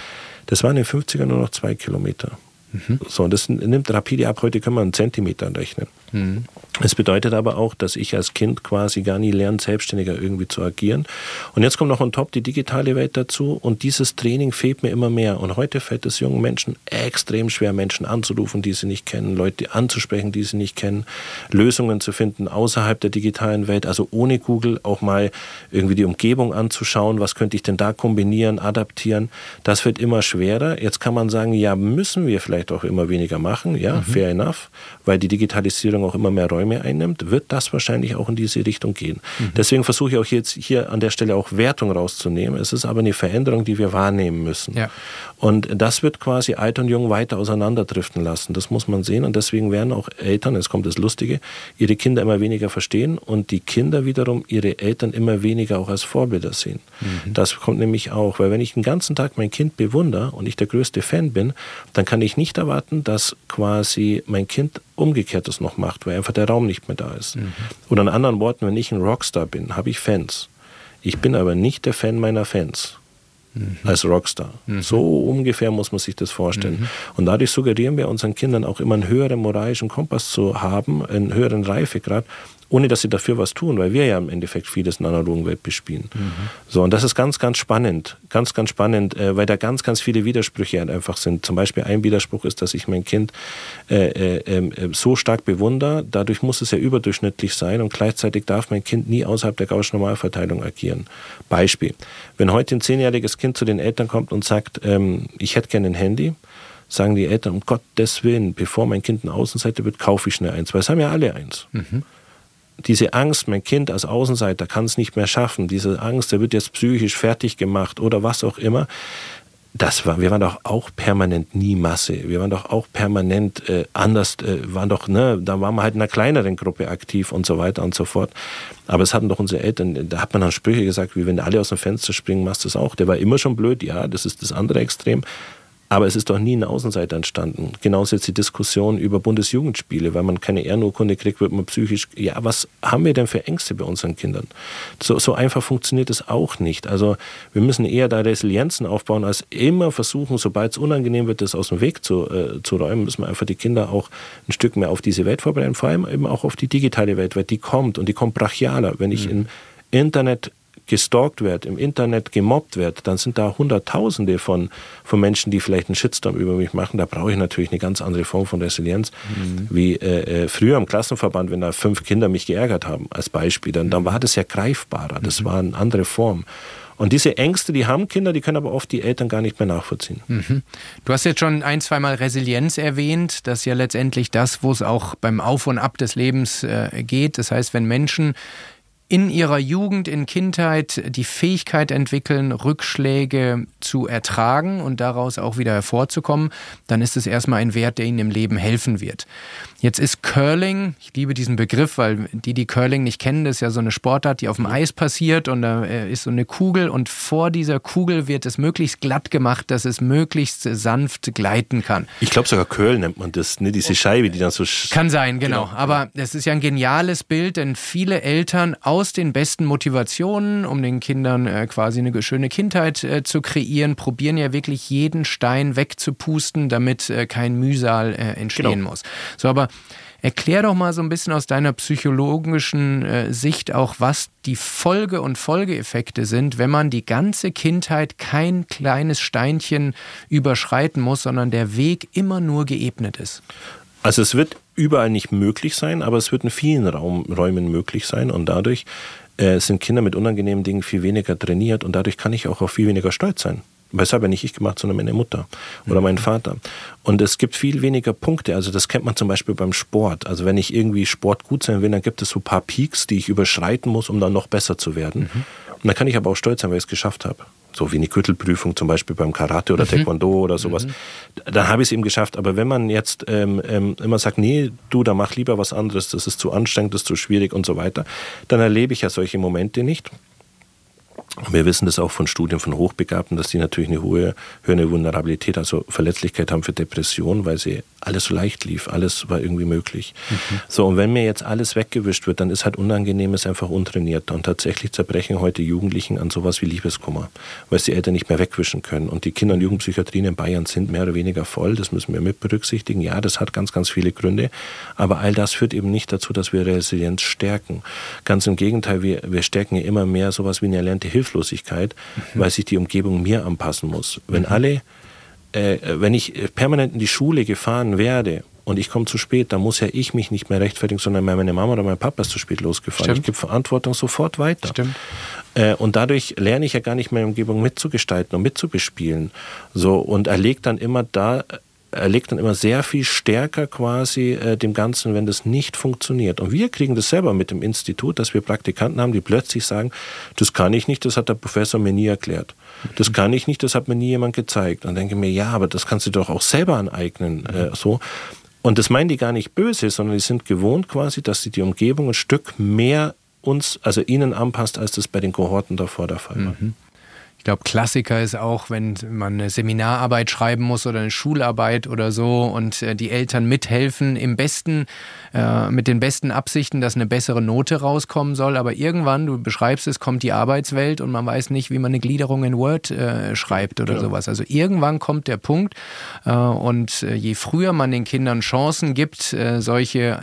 Das waren in den 50ern nur noch zwei Kilometer. Mhm. So, das nimmt rapide ab. Heute können wir einen Zentimeter rechnen. Mhm. Es bedeutet aber auch, dass ich als Kind quasi gar nie lerne, selbstständiger irgendwie zu agieren. Und jetzt kommt noch on top die digitale Welt dazu und dieses Training fehlt mir immer mehr. Und heute fällt es jungen Menschen extrem schwer, Menschen anzurufen, die sie nicht kennen, Leute anzusprechen, die sie nicht kennen, Lösungen zu finden außerhalb der digitalen Welt, also ohne Google auch mal irgendwie die Umgebung anzuschauen, was könnte ich denn da kombinieren, adaptieren. Das wird immer schwerer. Jetzt kann man sagen, ja, müssen wir vielleicht auch immer weniger machen, ja, mhm. fair enough, weil die Digitalisierung auch immer mehr Räume einnimmt, wird das wahrscheinlich auch in diese Richtung gehen. Mhm. Deswegen versuche ich auch jetzt hier an der Stelle auch Wertung rauszunehmen. Es ist aber eine Veränderung, die wir wahrnehmen müssen. Ja. Und das wird quasi alt und jung weiter auseinanderdriften lassen. Das muss man sehen. Und deswegen werden auch Eltern, es kommt das Lustige, ihre Kinder immer weniger verstehen und die Kinder wiederum ihre Eltern immer weniger auch als Vorbilder sehen. Mhm. Das kommt nämlich auch, weil wenn ich den ganzen Tag mein Kind bewundere und ich der größte Fan bin, dann kann ich nicht erwarten, dass quasi mein Kind Umgekehrtes noch macht, weil einfach der Raum nicht mehr da ist. Mhm. Oder in anderen Worten, wenn ich ein Rockstar bin, habe ich Fans. Ich bin aber nicht der Fan meiner Fans. Mhm. als Rockstar. Mhm. So ungefähr muss man sich das vorstellen. Mhm. Und dadurch suggerieren wir unseren Kindern auch immer einen höheren moralischen Kompass zu haben, einen höheren Reifegrad, ohne dass sie dafür was tun, weil wir ja im Endeffekt vieles in der analogen Welt bespielen. Mhm. So, und das ist ganz, ganz spannend, ganz, ganz spannend, äh, weil da ganz, ganz viele Widersprüche halt einfach sind. Zum Beispiel ein Widerspruch ist, dass ich mein Kind äh, äh, ähm, äh, so stark bewundere, dadurch muss es ja überdurchschnittlich sein und gleichzeitig darf mein Kind nie außerhalb der Gaußschen Normalverteilung agieren. Beispiel, wenn heute ein zehnjähriges Kind zu den Eltern kommt und sagt, ähm, ich hätte gerne ein Handy, sagen die Eltern, um Gottes Willen, bevor mein Kind eine Außenseite wird, kaufe ich schnell eins, weil es haben ja alle eins. Mhm diese Angst, mein Kind als Außenseiter kann es nicht mehr schaffen, diese Angst, der wird jetzt psychisch fertig gemacht oder was auch immer, das war, wir waren doch auch permanent nie Masse. Wir waren doch auch permanent äh, anders, äh, waren doch, ne, da waren wir halt in einer kleineren Gruppe aktiv und so weiter und so fort. Aber es hatten doch unsere Eltern, da hat man dann Sprüche gesagt, wie wenn alle aus dem Fenster springen, machst du es auch. Der war immer schon blöd, ja, das ist das andere Extrem. Aber es ist doch nie eine Außenseite entstanden. Genauso jetzt die Diskussion über Bundesjugendspiele, weil man keine Ehrenurkunde kriegt, wird man psychisch. Ja, was haben wir denn für Ängste bei unseren Kindern? So, so einfach funktioniert es auch nicht. Also wir müssen eher da Resilienzen aufbauen, als immer versuchen, sobald es unangenehm wird, das aus dem Weg zu, äh, zu räumen, müssen wir einfach die Kinder auch ein Stück mehr auf diese Welt vorbereiten, vor allem eben auch auf die digitale Welt, weil die kommt und die kommt brachialer. Wenn ich mhm. im Internet gestalkt wird, im Internet gemobbt wird, dann sind da Hunderttausende von, von Menschen, die vielleicht einen Shitstorm über mich machen. Da brauche ich natürlich eine ganz andere Form von Resilienz, mhm. wie äh, äh, früher im Klassenverband, wenn da fünf Kinder mich geärgert haben, als Beispiel. Dann, dann war das ja greifbarer, das mhm. war eine andere Form. Und diese Ängste, die haben Kinder, die können aber oft die Eltern gar nicht mehr nachvollziehen. Mhm. Du hast jetzt schon ein, zweimal Resilienz erwähnt. Das ist ja letztendlich das, wo es auch beim Auf und Ab des Lebens äh, geht. Das heißt, wenn Menschen in ihrer Jugend, in Kindheit die Fähigkeit entwickeln, Rückschläge zu ertragen und daraus auch wieder hervorzukommen, dann ist es erstmal ein Wert, der ihnen im Leben helfen wird. Jetzt ist Curling, ich liebe diesen Begriff, weil die, die Curling nicht kennen, das ist ja so eine Sportart, die auf dem Eis passiert und da äh, ist so eine Kugel und vor dieser Kugel wird es möglichst glatt gemacht, dass es möglichst sanft gleiten kann. Ich glaube sogar Curl nennt man das, ne? diese Scheibe, die dann so... Kann sein, genau. genau. Aber es ist ja ein geniales Bild, denn viele Eltern aus aus den besten Motivationen, um den Kindern äh, quasi eine schöne Kindheit äh, zu kreieren, probieren ja wirklich jeden Stein wegzupusten, damit äh, kein Mühsal äh, entstehen genau. muss. So, aber Erklär doch mal so ein bisschen aus deiner psychologischen äh, Sicht auch, was die Folge und Folgeeffekte sind, wenn man die ganze Kindheit kein kleines Steinchen überschreiten muss, sondern der Weg immer nur geebnet ist. Also es wird überall nicht möglich sein, aber es wird in vielen Raum, Räumen möglich sein und dadurch äh, sind Kinder mit unangenehmen Dingen viel weniger trainiert und dadurch kann ich auch auf viel weniger stolz sein. Das habe ja nicht ich gemacht, sondern meine Mutter oder mein mhm. Vater. Und es gibt viel weniger Punkte. Also das kennt man zum Beispiel beim Sport. Also wenn ich irgendwie Sport gut sein will, dann gibt es so ein paar Peaks, die ich überschreiten muss, um dann noch besser zu werden. Mhm. Und dann kann ich aber auch stolz sein, weil ich es geschafft habe so wie eine Gürtelprüfung zum Beispiel beim Karate oder mhm. Taekwondo oder sowas, mhm. dann habe ich es eben geschafft. Aber wenn man jetzt ähm, ähm, immer sagt, nee, du, da mach lieber was anderes, das ist zu anstrengend, das ist zu schwierig und so weiter, dann erlebe ich ja solche Momente nicht. Und wir wissen das auch von Studien von Hochbegabten, dass die natürlich eine hohe, höhere Vulnerabilität, also Verletzlichkeit haben für Depressionen, weil sie alles so leicht lief, alles war irgendwie möglich. Mhm. So, und wenn mir jetzt alles weggewischt wird, dann ist halt Unangenehmes einfach untrainiert. Und tatsächlich zerbrechen heute Jugendlichen an sowas wie Liebeskummer, weil es die Eltern nicht mehr wegwischen können. Und die Kinder- und Jugendpsychiatrien in Bayern sind mehr oder weniger voll, das müssen wir mit berücksichtigen. Ja, das hat ganz, ganz viele Gründe, aber all das führt eben nicht dazu, dass wir Resilienz stärken. Ganz im Gegenteil, wir, wir stärken ja immer mehr sowas wie eine erlernte Hilflosigkeit, mhm. weil sich die Umgebung mir anpassen muss. Wenn mhm. alle äh, wenn ich permanent in die Schule gefahren werde und ich komme zu spät, dann muss ja ich mich nicht mehr rechtfertigen, sondern meine Mama oder mein Papa ist zu spät losgefahren. Stimmt. Ich gebe Verantwortung sofort weiter. Stimmt. Äh, und dadurch lerne ich ja gar nicht meine Umgebung mitzugestalten und mitzubespielen. So, und erlegt dann immer da, erlegt dann immer sehr viel stärker quasi äh, dem Ganzen, wenn das nicht funktioniert. Und wir kriegen das selber mit dem Institut, dass wir Praktikanten haben, die plötzlich sagen, das kann ich nicht, das hat der Professor mir nie erklärt. Das kann ich nicht, das hat mir nie jemand gezeigt. Und denke mir, ja, aber das kannst du doch auch selber aneignen. Äh, so. Und das meinen die gar nicht böse, sondern die sind gewohnt quasi, dass sie die Umgebung ein Stück mehr uns, also ihnen anpasst, als das bei den Kohorten davor der Fall war. Mhm. Ich glaube, Klassiker ist auch, wenn man eine Seminararbeit schreiben muss oder eine Schularbeit oder so und äh, die Eltern mithelfen, im besten, äh, mit den besten Absichten, dass eine bessere Note rauskommen soll. Aber irgendwann, du beschreibst es, kommt die Arbeitswelt und man weiß nicht, wie man eine Gliederung in Word äh, schreibt oder ja. sowas. Also irgendwann kommt der Punkt äh, und äh, je früher man den Kindern Chancen gibt, äh, solche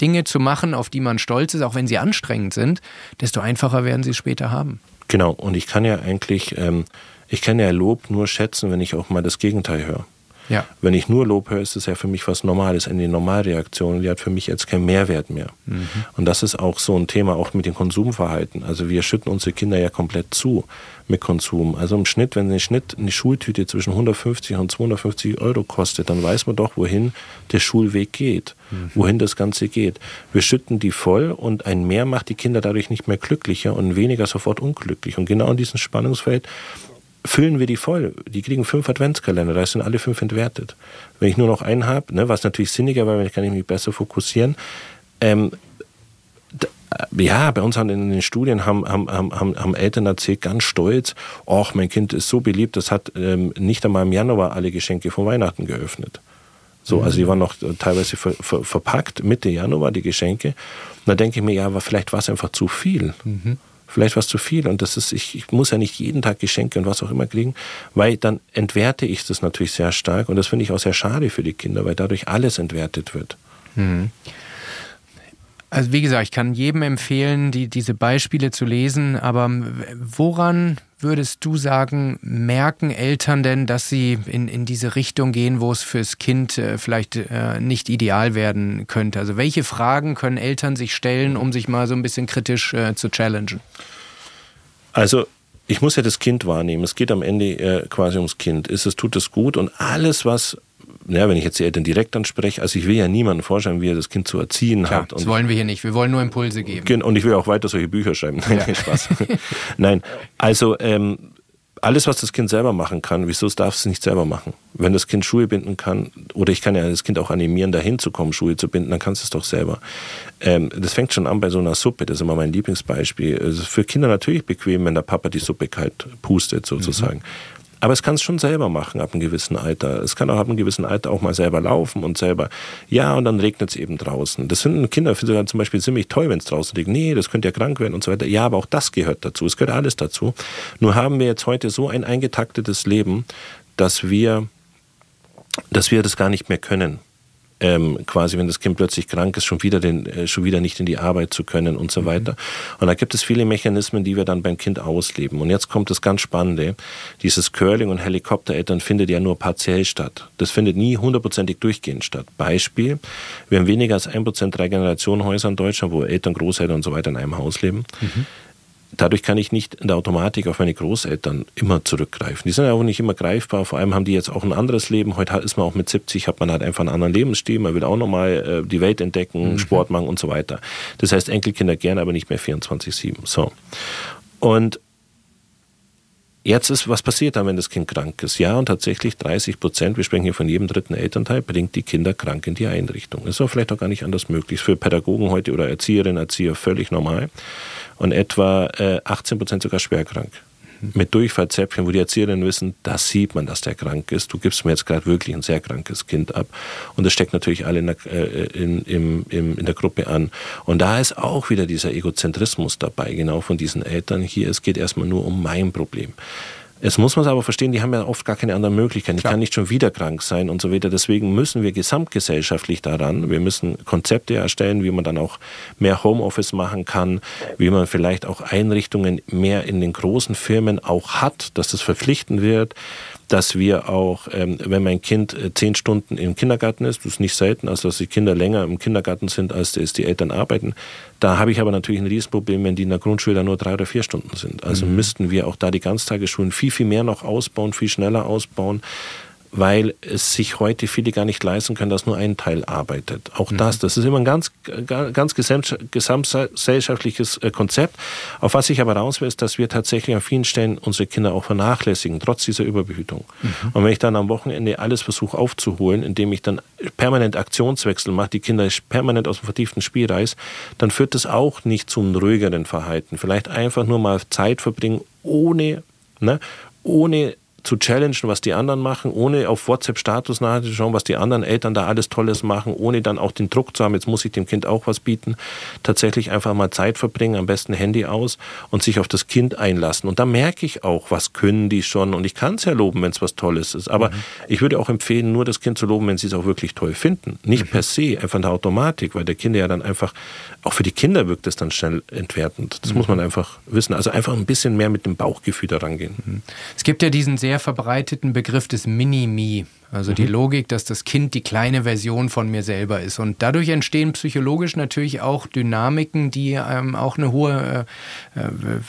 Dinge zu machen, auf die man stolz ist, auch wenn sie anstrengend sind, desto einfacher werden sie es später haben. Genau, und ich kann ja eigentlich, ähm, ich kann ja Lob nur schätzen, wenn ich auch mal das Gegenteil höre. Ja. Wenn ich nur Lob höre, ist das ja für mich was Normales, eine Normalreaktion, die hat für mich jetzt keinen Mehrwert mehr. Mhm. Und das ist auch so ein Thema, auch mit dem Konsumverhalten. Also wir schütten unsere Kinder ja komplett zu mit Konsum. Also im Schnitt, wenn ein Schnitt eine Schultüte zwischen 150 und 250 Euro kostet, dann weiß man doch, wohin der Schulweg geht, mhm. wohin das Ganze geht. Wir schütten die voll und ein Mehr macht die Kinder dadurch nicht mehr glücklicher und weniger sofort unglücklich. Und genau in diesem Spannungsfeld füllen wir die voll. Die kriegen fünf Adventskalender, da sind alle fünf entwertet. Wenn ich nur noch einen habe, ne, was natürlich sinniger war, kann ich mich besser fokussieren. Ähm, ja, bei uns in den Studien haben, haben, haben, haben Eltern erzählt, ganz stolz, ach, mein Kind ist so beliebt, das hat ähm, nicht einmal im Januar alle Geschenke von Weihnachten geöffnet. So, mhm. also die waren noch teilweise ver, ver, verpackt, Mitte Januar die Geschenke. Und da denke ich mir, ja, aber vielleicht war es einfach zu viel. Mhm. Vielleicht war es zu viel und das ist, ich, ich muss ja nicht jeden Tag Geschenke und was auch immer kriegen, weil dann entwerte ich das natürlich sehr stark und das finde ich auch sehr schade für die Kinder, weil dadurch alles entwertet wird. Mhm. Also wie gesagt, ich kann jedem empfehlen, die, diese Beispiele zu lesen, aber woran würdest du sagen, merken Eltern denn, dass sie in, in diese Richtung gehen, wo es fürs Kind äh, vielleicht äh, nicht ideal werden könnte? Also welche Fragen können Eltern sich stellen, um sich mal so ein bisschen kritisch äh, zu challengen? Also ich muss ja das Kind wahrnehmen. Es geht am Ende quasi ums Kind. Es, tut es gut und alles, was ja, wenn ich jetzt die Eltern direkt anspreche, also ich will ja niemandem vorschreiben, wie er das Kind zu erziehen Klar, hat. das wollen wir hier nicht. Wir wollen nur Impulse geben. Und ich will auch weiter solche Bücher schreiben. Nein, ja. Spaß. <laughs> Nein, also ähm, alles, was das Kind selber machen kann, wieso darf es nicht selber machen? Wenn das Kind Schuhe binden kann, oder ich kann ja das Kind auch animieren, dahin zu kommen, Schuhe zu binden, dann kannst du es doch selber. Ähm, das fängt schon an bei so einer Suppe, das ist immer mein Lieblingsbeispiel. Es ist für Kinder natürlich bequem, wenn der Papa die Suppe kalt pustet, sozusagen. Mhm. Aber es kann es schon selber machen ab einem gewissen Alter. Es kann auch ab einem gewissen Alter auch mal selber laufen und selber, ja, und dann regnet es eben draußen. Das finden Kinder sogar zum Beispiel ziemlich toll, wenn es draußen regnet. Nee, das könnte ja krank werden und so weiter. Ja, aber auch das gehört dazu. Es gehört alles dazu. Nur haben wir jetzt heute so ein eingetaktetes Leben, dass wir, dass wir das gar nicht mehr können ähm, quasi, wenn das Kind plötzlich krank ist, schon wieder, den, äh, schon wieder nicht in die Arbeit zu können und so mhm. weiter. Und da gibt es viele Mechanismen, die wir dann beim Kind ausleben. Und jetzt kommt das ganz Spannende. Dieses Curling und Helikoptereltern findet ja nur partiell statt. Das findet nie hundertprozentig durchgehend statt. Beispiel, wir haben weniger als ein Prozent drei Generationen Häuser in Deutschland, wo Eltern, Großeltern und so weiter in einem Haus leben. Mhm dadurch kann ich nicht in der Automatik auf meine Großeltern immer zurückgreifen. Die sind ja auch nicht immer greifbar. Vor allem haben die jetzt auch ein anderes Leben. Heute ist man auch mit 70, hat man halt einfach einen anderen Lebensstil. Man will auch nochmal äh, die Welt entdecken, mhm. Sport machen und so weiter. Das heißt, Enkelkinder gerne, aber nicht mehr 24-7. So. Und Jetzt ist, was passiert dann, wenn das Kind krank ist? Ja, und tatsächlich 30 Prozent, wir sprechen hier von jedem dritten Elternteil, bringt die Kinder krank in die Einrichtung. Ist auch vielleicht auch gar nicht anders möglich. Ist für Pädagogen heute oder Erzieherinnen, Erzieher völlig normal und etwa äh, 18 Prozent sogar schwerkrank. Mit Durchfallzäpfchen, wo die Erzieherinnen wissen, da sieht man, dass der krank ist. Du gibst mir jetzt gerade wirklich ein sehr krankes Kind ab. Und das steckt natürlich alle in der, äh, in, in, in, in der Gruppe an. Und da ist auch wieder dieser Egozentrismus dabei, genau von diesen Eltern. Hier, es geht erstmal nur um mein Problem. Jetzt muss man es aber verstehen, die haben ja oft gar keine anderen Möglichkeiten. Ich Klar. kann nicht schon wieder krank sein und so weiter. Deswegen müssen wir gesamtgesellschaftlich daran, wir müssen Konzepte erstellen, wie man dann auch mehr Homeoffice machen kann, wie man vielleicht auch Einrichtungen mehr in den großen Firmen auch hat, dass das verpflichtend wird dass wir auch, ähm, wenn mein Kind äh, zehn Stunden im Kindergarten ist, das ist nicht selten, also dass die Kinder länger im Kindergarten sind, als die Eltern arbeiten. Da habe ich aber natürlich ein Riesenproblem, wenn die in der Grundschule dann nur drei oder vier Stunden sind. Also mhm. müssten wir auch da die Ganztagesschulen viel, viel mehr noch ausbauen, viel schneller ausbauen weil es sich heute viele gar nicht leisten können, dass nur ein Teil arbeitet. Auch mhm. das, das ist immer ein ganz, ganz gesamtgesellschaftliches äh, Konzept. Auf was ich aber raus will, ist, dass wir tatsächlich an vielen Stellen unsere Kinder auch vernachlässigen, trotz dieser Überbehütung. Mhm. Und wenn ich dann am Wochenende alles versuche aufzuholen, indem ich dann permanent Aktionswechsel mache, die Kinder permanent aus dem vertieften Spiel reiß, dann führt das auch nicht zum ruhigeren Verhalten. Vielleicht einfach nur mal Zeit verbringen, ohne, ne, ohne zu challengen, was die anderen machen, ohne auf WhatsApp-Status nachzuschauen, was die anderen Eltern da alles Tolles machen, ohne dann auch den Druck zu haben, jetzt muss ich dem Kind auch was bieten. Tatsächlich einfach mal Zeit verbringen, am besten Handy aus und sich auf das Kind einlassen. Und da merke ich auch, was können die schon. Und ich kann es ja loben, wenn es was Tolles ist. Aber mhm. ich würde auch empfehlen, nur das Kind zu loben, wenn sie es auch wirklich toll finden. Nicht mhm. per se, einfach in der Automatik, weil der Kinder ja dann einfach, auch für die Kinder wirkt es dann schnell entwertend. Das mhm. muss man einfach wissen. Also einfach ein bisschen mehr mit dem Bauchgefühl daran gehen. Es gibt ja diesen sehr sehr verbreiteten Begriff des Mini-Me. Also mhm. die Logik, dass das Kind die kleine Version von mir selber ist. Und dadurch entstehen psychologisch natürlich auch Dynamiken, die ähm, auch eine hohe äh, äh,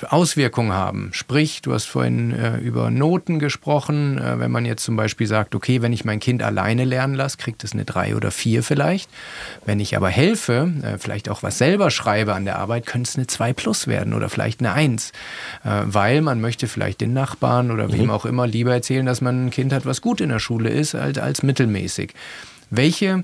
Auswirkung haben. Sprich, du hast vorhin äh, über Noten gesprochen. Äh, wenn man jetzt zum Beispiel sagt, okay, wenn ich mein Kind alleine lernen lasse, kriegt es eine drei oder vier vielleicht. Wenn ich aber helfe, äh, vielleicht auch was selber schreibe an der Arbeit, könnte es eine zwei plus werden oder vielleicht eine eins. Äh, weil man möchte vielleicht den Nachbarn oder mhm. wem auch immer lieber erzählen, dass man ein Kind hat, was gut in der Schule ist, als, als mittelmäßig. Welche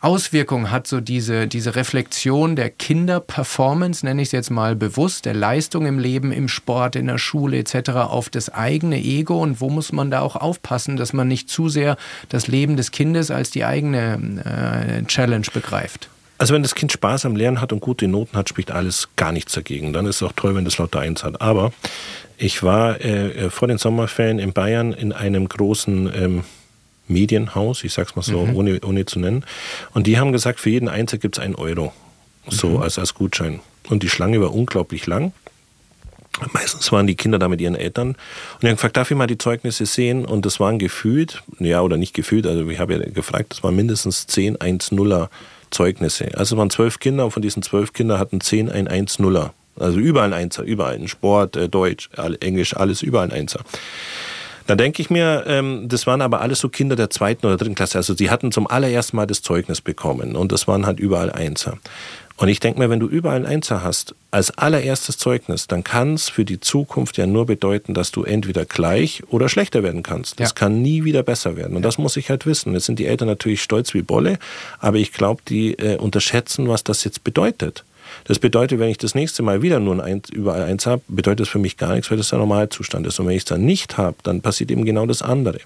Auswirkungen hat so diese, diese Reflexion der Kinderperformance, nenne ich es jetzt mal bewusst, der Leistung im Leben, im Sport, in der Schule etc. auf das eigene Ego und wo muss man da auch aufpassen, dass man nicht zu sehr das Leben des Kindes als die eigene äh, Challenge begreift? Also wenn das Kind Spaß am Lernen hat und gute Noten hat, spricht alles gar nichts dagegen. Dann ist es auch toll, wenn das lauter Eins hat. Aber ich war äh, äh vor den Sommerferien in Bayern in einem großen ähm, Medienhaus, ich sag's mal so, mhm. ohne, ohne zu nennen. Und die haben gesagt, für jeden Einzel gibt es einen Euro. So mhm. als, als Gutschein. Und die Schlange war unglaublich lang. Meistens waren die Kinder da mit ihren Eltern. Und die haben gefragt, darf ich mal die Zeugnisse sehen? Und das waren gefühlt, ja oder nicht gefühlt, also ich habe ja gefragt, das waren mindestens 10 1-0er Zeugnisse. Also es waren zwölf Kinder und von diesen zwölf Kindern hatten 10 ein 1-0er. Also überall ein Einser, überall in Sport, äh, Deutsch, Englisch, alles überall ein Einser. Da denke ich mir, ähm, das waren aber alles so Kinder der zweiten oder dritten Klasse. Also sie hatten zum allerersten Mal das Zeugnis bekommen und das waren halt überall Einser. Und ich denke mir, wenn du überall ein Einser hast, als allererstes Zeugnis, dann kann es für die Zukunft ja nur bedeuten, dass du entweder gleich oder schlechter werden kannst. Das ja. kann nie wieder besser werden. Und ja. das muss ich halt wissen. Jetzt sind die Eltern natürlich stolz wie Bolle, aber ich glaube, die äh, unterschätzen, was das jetzt bedeutet. Das bedeutet, wenn ich das nächste Mal wieder nur ein überall eins habe, bedeutet das für mich gar nichts, weil das der Normalzustand ist. Und wenn ich es dann nicht habe, dann passiert eben genau das andere.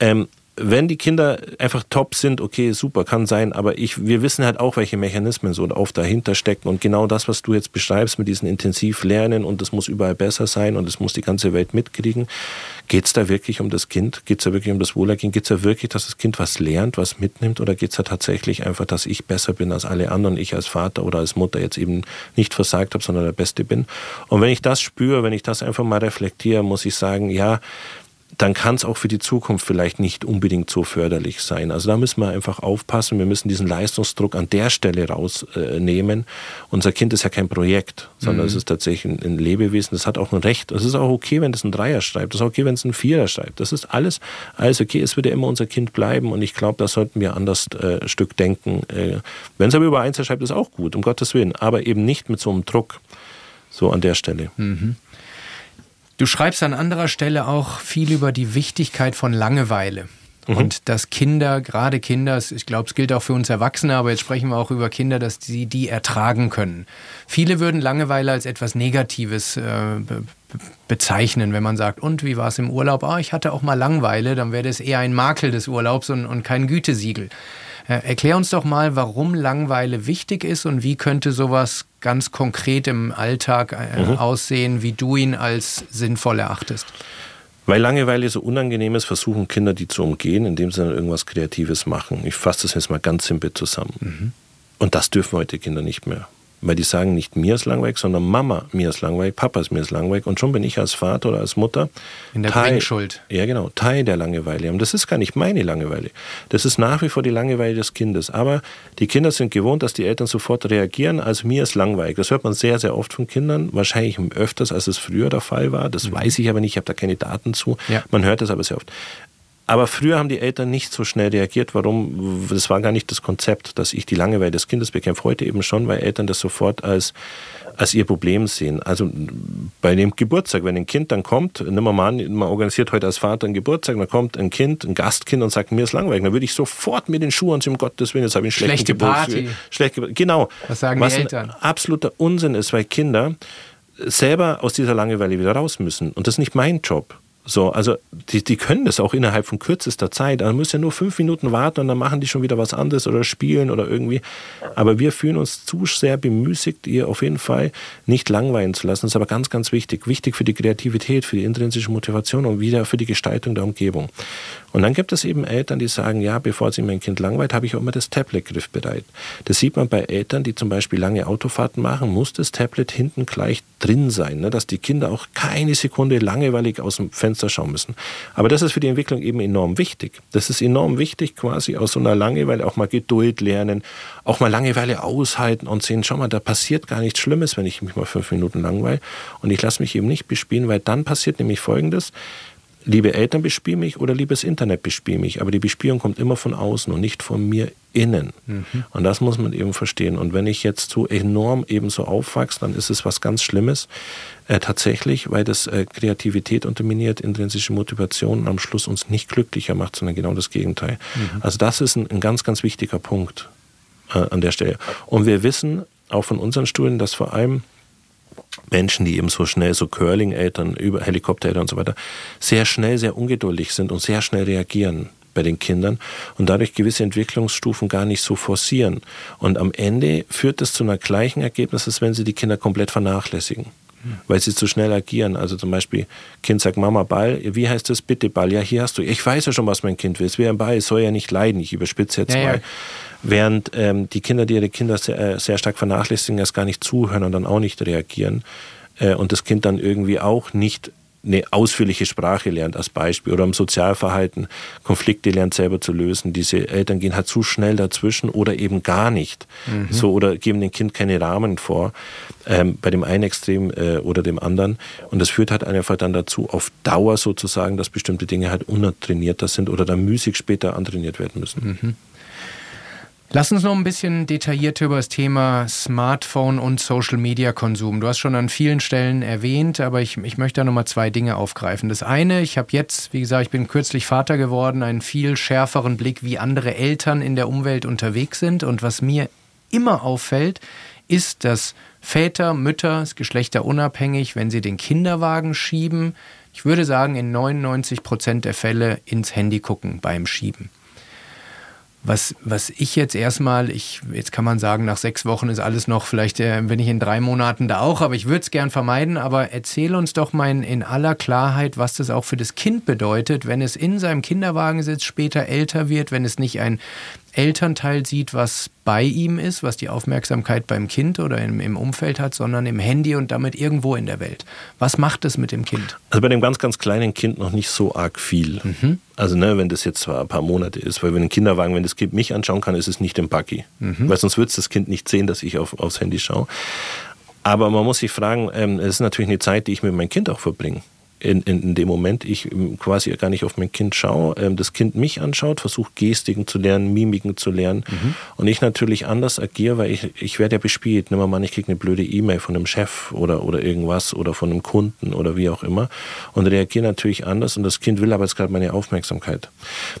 Ähm, wenn die Kinder einfach top sind, okay, super, kann sein, aber ich, wir wissen halt auch, welche Mechanismen so oft dahinter stecken und genau das, was du jetzt beschreibst mit diesem intensiv Lernen und es muss überall besser sein und es muss die ganze Welt mitkriegen, geht es da wirklich um das Kind? Geht es da wirklich um das Wohlergehen? Geht es da wirklich, dass das Kind was lernt, was mitnimmt oder geht es da tatsächlich einfach, dass ich besser bin als alle anderen, ich als Vater oder als Mutter jetzt eben nicht versagt habe, sondern der Beste bin? Und wenn ich das spüre, wenn ich das einfach mal reflektiere, muss ich sagen, ja, dann kann es auch für die Zukunft vielleicht nicht unbedingt so förderlich sein. Also da müssen wir einfach aufpassen. Wir müssen diesen Leistungsdruck an der Stelle rausnehmen. Äh, Unser Kind ist ja kein Projekt, sondern mhm. es ist tatsächlich ein, Lebewesen. Das hat auch ein Recht. Es ist auch okay, wenn es ein Dreier schreibt. Es ist auch okay, wenn es ein Vierer schreibt. Das ist alles, alles okay. Es wird ja immer unser Kind bleiben. Und ich glaube, da sollten wir anders äh, Stück denken. Äh, wenn es aber über Einser schreibt, ist auch gut, um Gottes Willen. Aber eben nicht mit so einem Druck. So an der Stelle. Mhm. Du schreibst an anderer Stelle auch viel über die Wichtigkeit von Langeweile. Mhm. Und dass Kinder, gerade Kinder, ich glaube, es gilt auch für uns Erwachsene, aber jetzt sprechen wir auch über Kinder, dass sie die ertragen können. Viele würden Langeweile als etwas Negatives äh, be bezeichnen, wenn man sagt, und wie war es im Urlaub? Ah, ich hatte auch mal Langeweile, dann wäre das eher ein Makel des Urlaubs und, und kein Gütesiegel. Äh, erklär uns doch mal, warum Langeweile wichtig ist und wie könnte sowas ganz konkret im Alltag äh, mhm. aussehen, wie du ihn als sinnvoll erachtest. Weil Langeweile so unangenehm ist, versuchen Kinder die zu umgehen, indem sie dann irgendwas Kreatives machen. Ich fasse das jetzt mal ganz simpel zusammen. Mhm. Und das dürfen heute Kinder nicht mehr. Weil die sagen nicht mir ist langweilig, sondern Mama, mir ist langweilig, Papa ist mir ist langweilig. Und schon bin ich als Vater oder als Mutter in der Teil, Bringschuld. Ja, genau, Teil der Langeweile. Und das ist gar nicht meine Langeweile. Das ist nach wie vor die Langeweile des Kindes. Aber die Kinder sind gewohnt, dass die Eltern sofort reagieren. Also mir ist langweilig. Das hört man sehr, sehr oft von Kindern. Wahrscheinlich öfters, als es früher der Fall war. Das mhm. weiß ich aber nicht. Ich habe da keine Daten zu. Ja. Man hört das aber sehr oft. Aber früher haben die Eltern nicht so schnell reagiert. Warum? Das war gar nicht das Konzept, dass ich die Langeweile des Kindes bekämpfe. Heute eben schon, weil Eltern das sofort als, als ihr Problem sehen. Also bei dem Geburtstag, wenn ein Kind dann kommt, nehmen wir mal an, man organisiert heute als Vater einen Geburtstag, dann kommt ein Kind, ein Gastkind und sagt, mir ist langweilig. Dann würde ich sofort mir den Schuh anziehen, um Gottes Willen, jetzt habe ich einen schlechten Schlechte Party. Schlechte, genau. Was sagen was die Eltern? Absoluter Unsinn ist, weil Kinder selber aus dieser Langeweile wieder raus müssen. Und das ist nicht mein Job. So, also die, die können das auch innerhalb von kürzester Zeit. Man muss ja nur fünf Minuten warten und dann machen die schon wieder was anderes oder spielen oder irgendwie. Aber wir fühlen uns zu sehr bemüßigt, ihr auf jeden Fall nicht langweilen zu lassen. Das ist aber ganz, ganz wichtig. Wichtig für die Kreativität, für die intrinsische Motivation und wieder für die Gestaltung der Umgebung. Und dann gibt es eben Eltern, die sagen, ja, bevor sie mein Kind langweilt, habe ich auch immer das Tablet griffbereit. Das sieht man bei Eltern, die zum Beispiel lange Autofahrten machen, muss das Tablet hinten gleich drin sein, ne, dass die Kinder auch keine Sekunde langweilig aus dem Fenster schauen müssen. Aber das ist für die Entwicklung eben enorm wichtig. Das ist enorm wichtig, quasi aus so einer Langeweile auch mal Geduld lernen, auch mal Langeweile aushalten und sehen, schau mal, da passiert gar nichts Schlimmes, wenn ich mich mal fünf Minuten langweile. Und ich lasse mich eben nicht bespielen, weil dann passiert nämlich Folgendes liebe Eltern bespielen mich oder liebes Internet bespielen mich. Aber die Bespielung kommt immer von außen und nicht von mir innen. Mhm. Und das muss man eben verstehen. Und wenn ich jetzt so enorm eben so aufwachse, dann ist es was ganz Schlimmes. Äh, tatsächlich, weil das äh, Kreativität unterminiert, intrinsische Motivation und am Schluss uns nicht glücklicher macht, sondern genau das Gegenteil. Mhm. Also das ist ein, ein, ganz, ganz wichtiger Punkt äh, an der Stelle. Und wir wissen auch von unseren Studien, dass vor allem Menschen, die eben so schnell, so Curling-Eltern, über Helikoptereltern und so weiter, sehr schnell, sehr ungeduldig sind und sehr schnell reagieren bei den Kindern und dadurch gewisse Entwicklungsstufen gar nicht so forcieren. Und am Ende führt das zu einer gleichen Ergebnis, als wenn sie die Kinder komplett vernachlässigen weil sie zu schnell agieren. Also zum Beispiel, Kind sagt Mama Ball, wie heißt das bitte Ball? Ja, hier hast du. Ich weiß ja schon, was mein Kind will. Es wäre ein Ball, es soll ja nicht leiden. Ich überspitze jetzt ja, mal. Ja. Während ähm, die Kinder, die ihre Kinder sehr, äh, sehr stark vernachlässigen, erst gar nicht zuhören und dann auch nicht reagieren. Äh, und das Kind dann irgendwie auch nicht eine ausführliche Sprache lernt als Beispiel oder im Sozialverhalten Konflikte lernt selber zu lösen. Diese Eltern gehen halt zu schnell dazwischen oder eben gar nicht. Mhm. So oder geben dem Kind keine Rahmen vor, ähm, bei dem einen Extrem äh, oder dem anderen. Und das führt halt einfach dann dazu, auf Dauer sozusagen, dass bestimmte Dinge halt untrainierter sind oder dann müßig später antrainiert werden müssen. Mhm. Lass uns noch ein bisschen detaillierter über das Thema Smartphone und Social Media Konsum. Du hast schon an vielen Stellen erwähnt, aber ich, ich möchte da nochmal zwei Dinge aufgreifen. Das eine, ich habe jetzt, wie gesagt, ich bin kürzlich Vater geworden, einen viel schärferen Blick, wie andere Eltern in der Umwelt unterwegs sind. Und was mir immer auffällt, ist, dass Väter, Mütter, Geschlechter unabhängig, wenn sie den Kinderwagen schieben, ich würde sagen, in 99 Prozent der Fälle ins Handy gucken beim Schieben. Was, was ich jetzt erstmal, ich, jetzt kann man sagen, nach sechs Wochen ist alles noch, vielleicht äh, bin ich in drei Monaten da auch, aber ich würde es gern vermeiden. Aber erzähl uns doch mal in, in aller Klarheit, was das auch für das Kind bedeutet, wenn es in seinem Kinderwagen sitzt, später älter wird, wenn es nicht ein Elternteil sieht, was bei ihm ist, was die Aufmerksamkeit beim Kind oder im, im, Umfeld hat, sondern im Handy und damit irgendwo in der Welt. Was macht es mit dem Kind? Also bei dem ganz, ganz kleinen Kind noch nicht so arg viel. Mhm. Also ne, wenn das jetzt zwar ein paar Monate ist, weil wenn ein Kinderwagen, wenn das Kind mich anschauen kann, ist es nicht im Buggy. Mhm. Weil sonst wird das Kind nicht sehen, dass ich auf, aufs Handy schaue. Aber man muss sich fragen, ähm, es ist natürlich eine Zeit, die ich mit meinem Kind auch verbringe in, in, in, dem Moment ich ähm, quasi gar nicht auf mein Kind schaue, ähm, das Kind mich anschaut, versucht Gestiken zu lernen, Mimiken zu lernen mhm. und ich natürlich anders agiere, weil ich, ich werde ja bespielt. Nimm mal an, ich kriege eine blöde E-Mail von einem Chef oder, oder irgendwas oder von einem Kunden oder wie auch immer und reagiere natürlich anders und das Kind will aber jetzt gerade meine Aufmerksamkeit.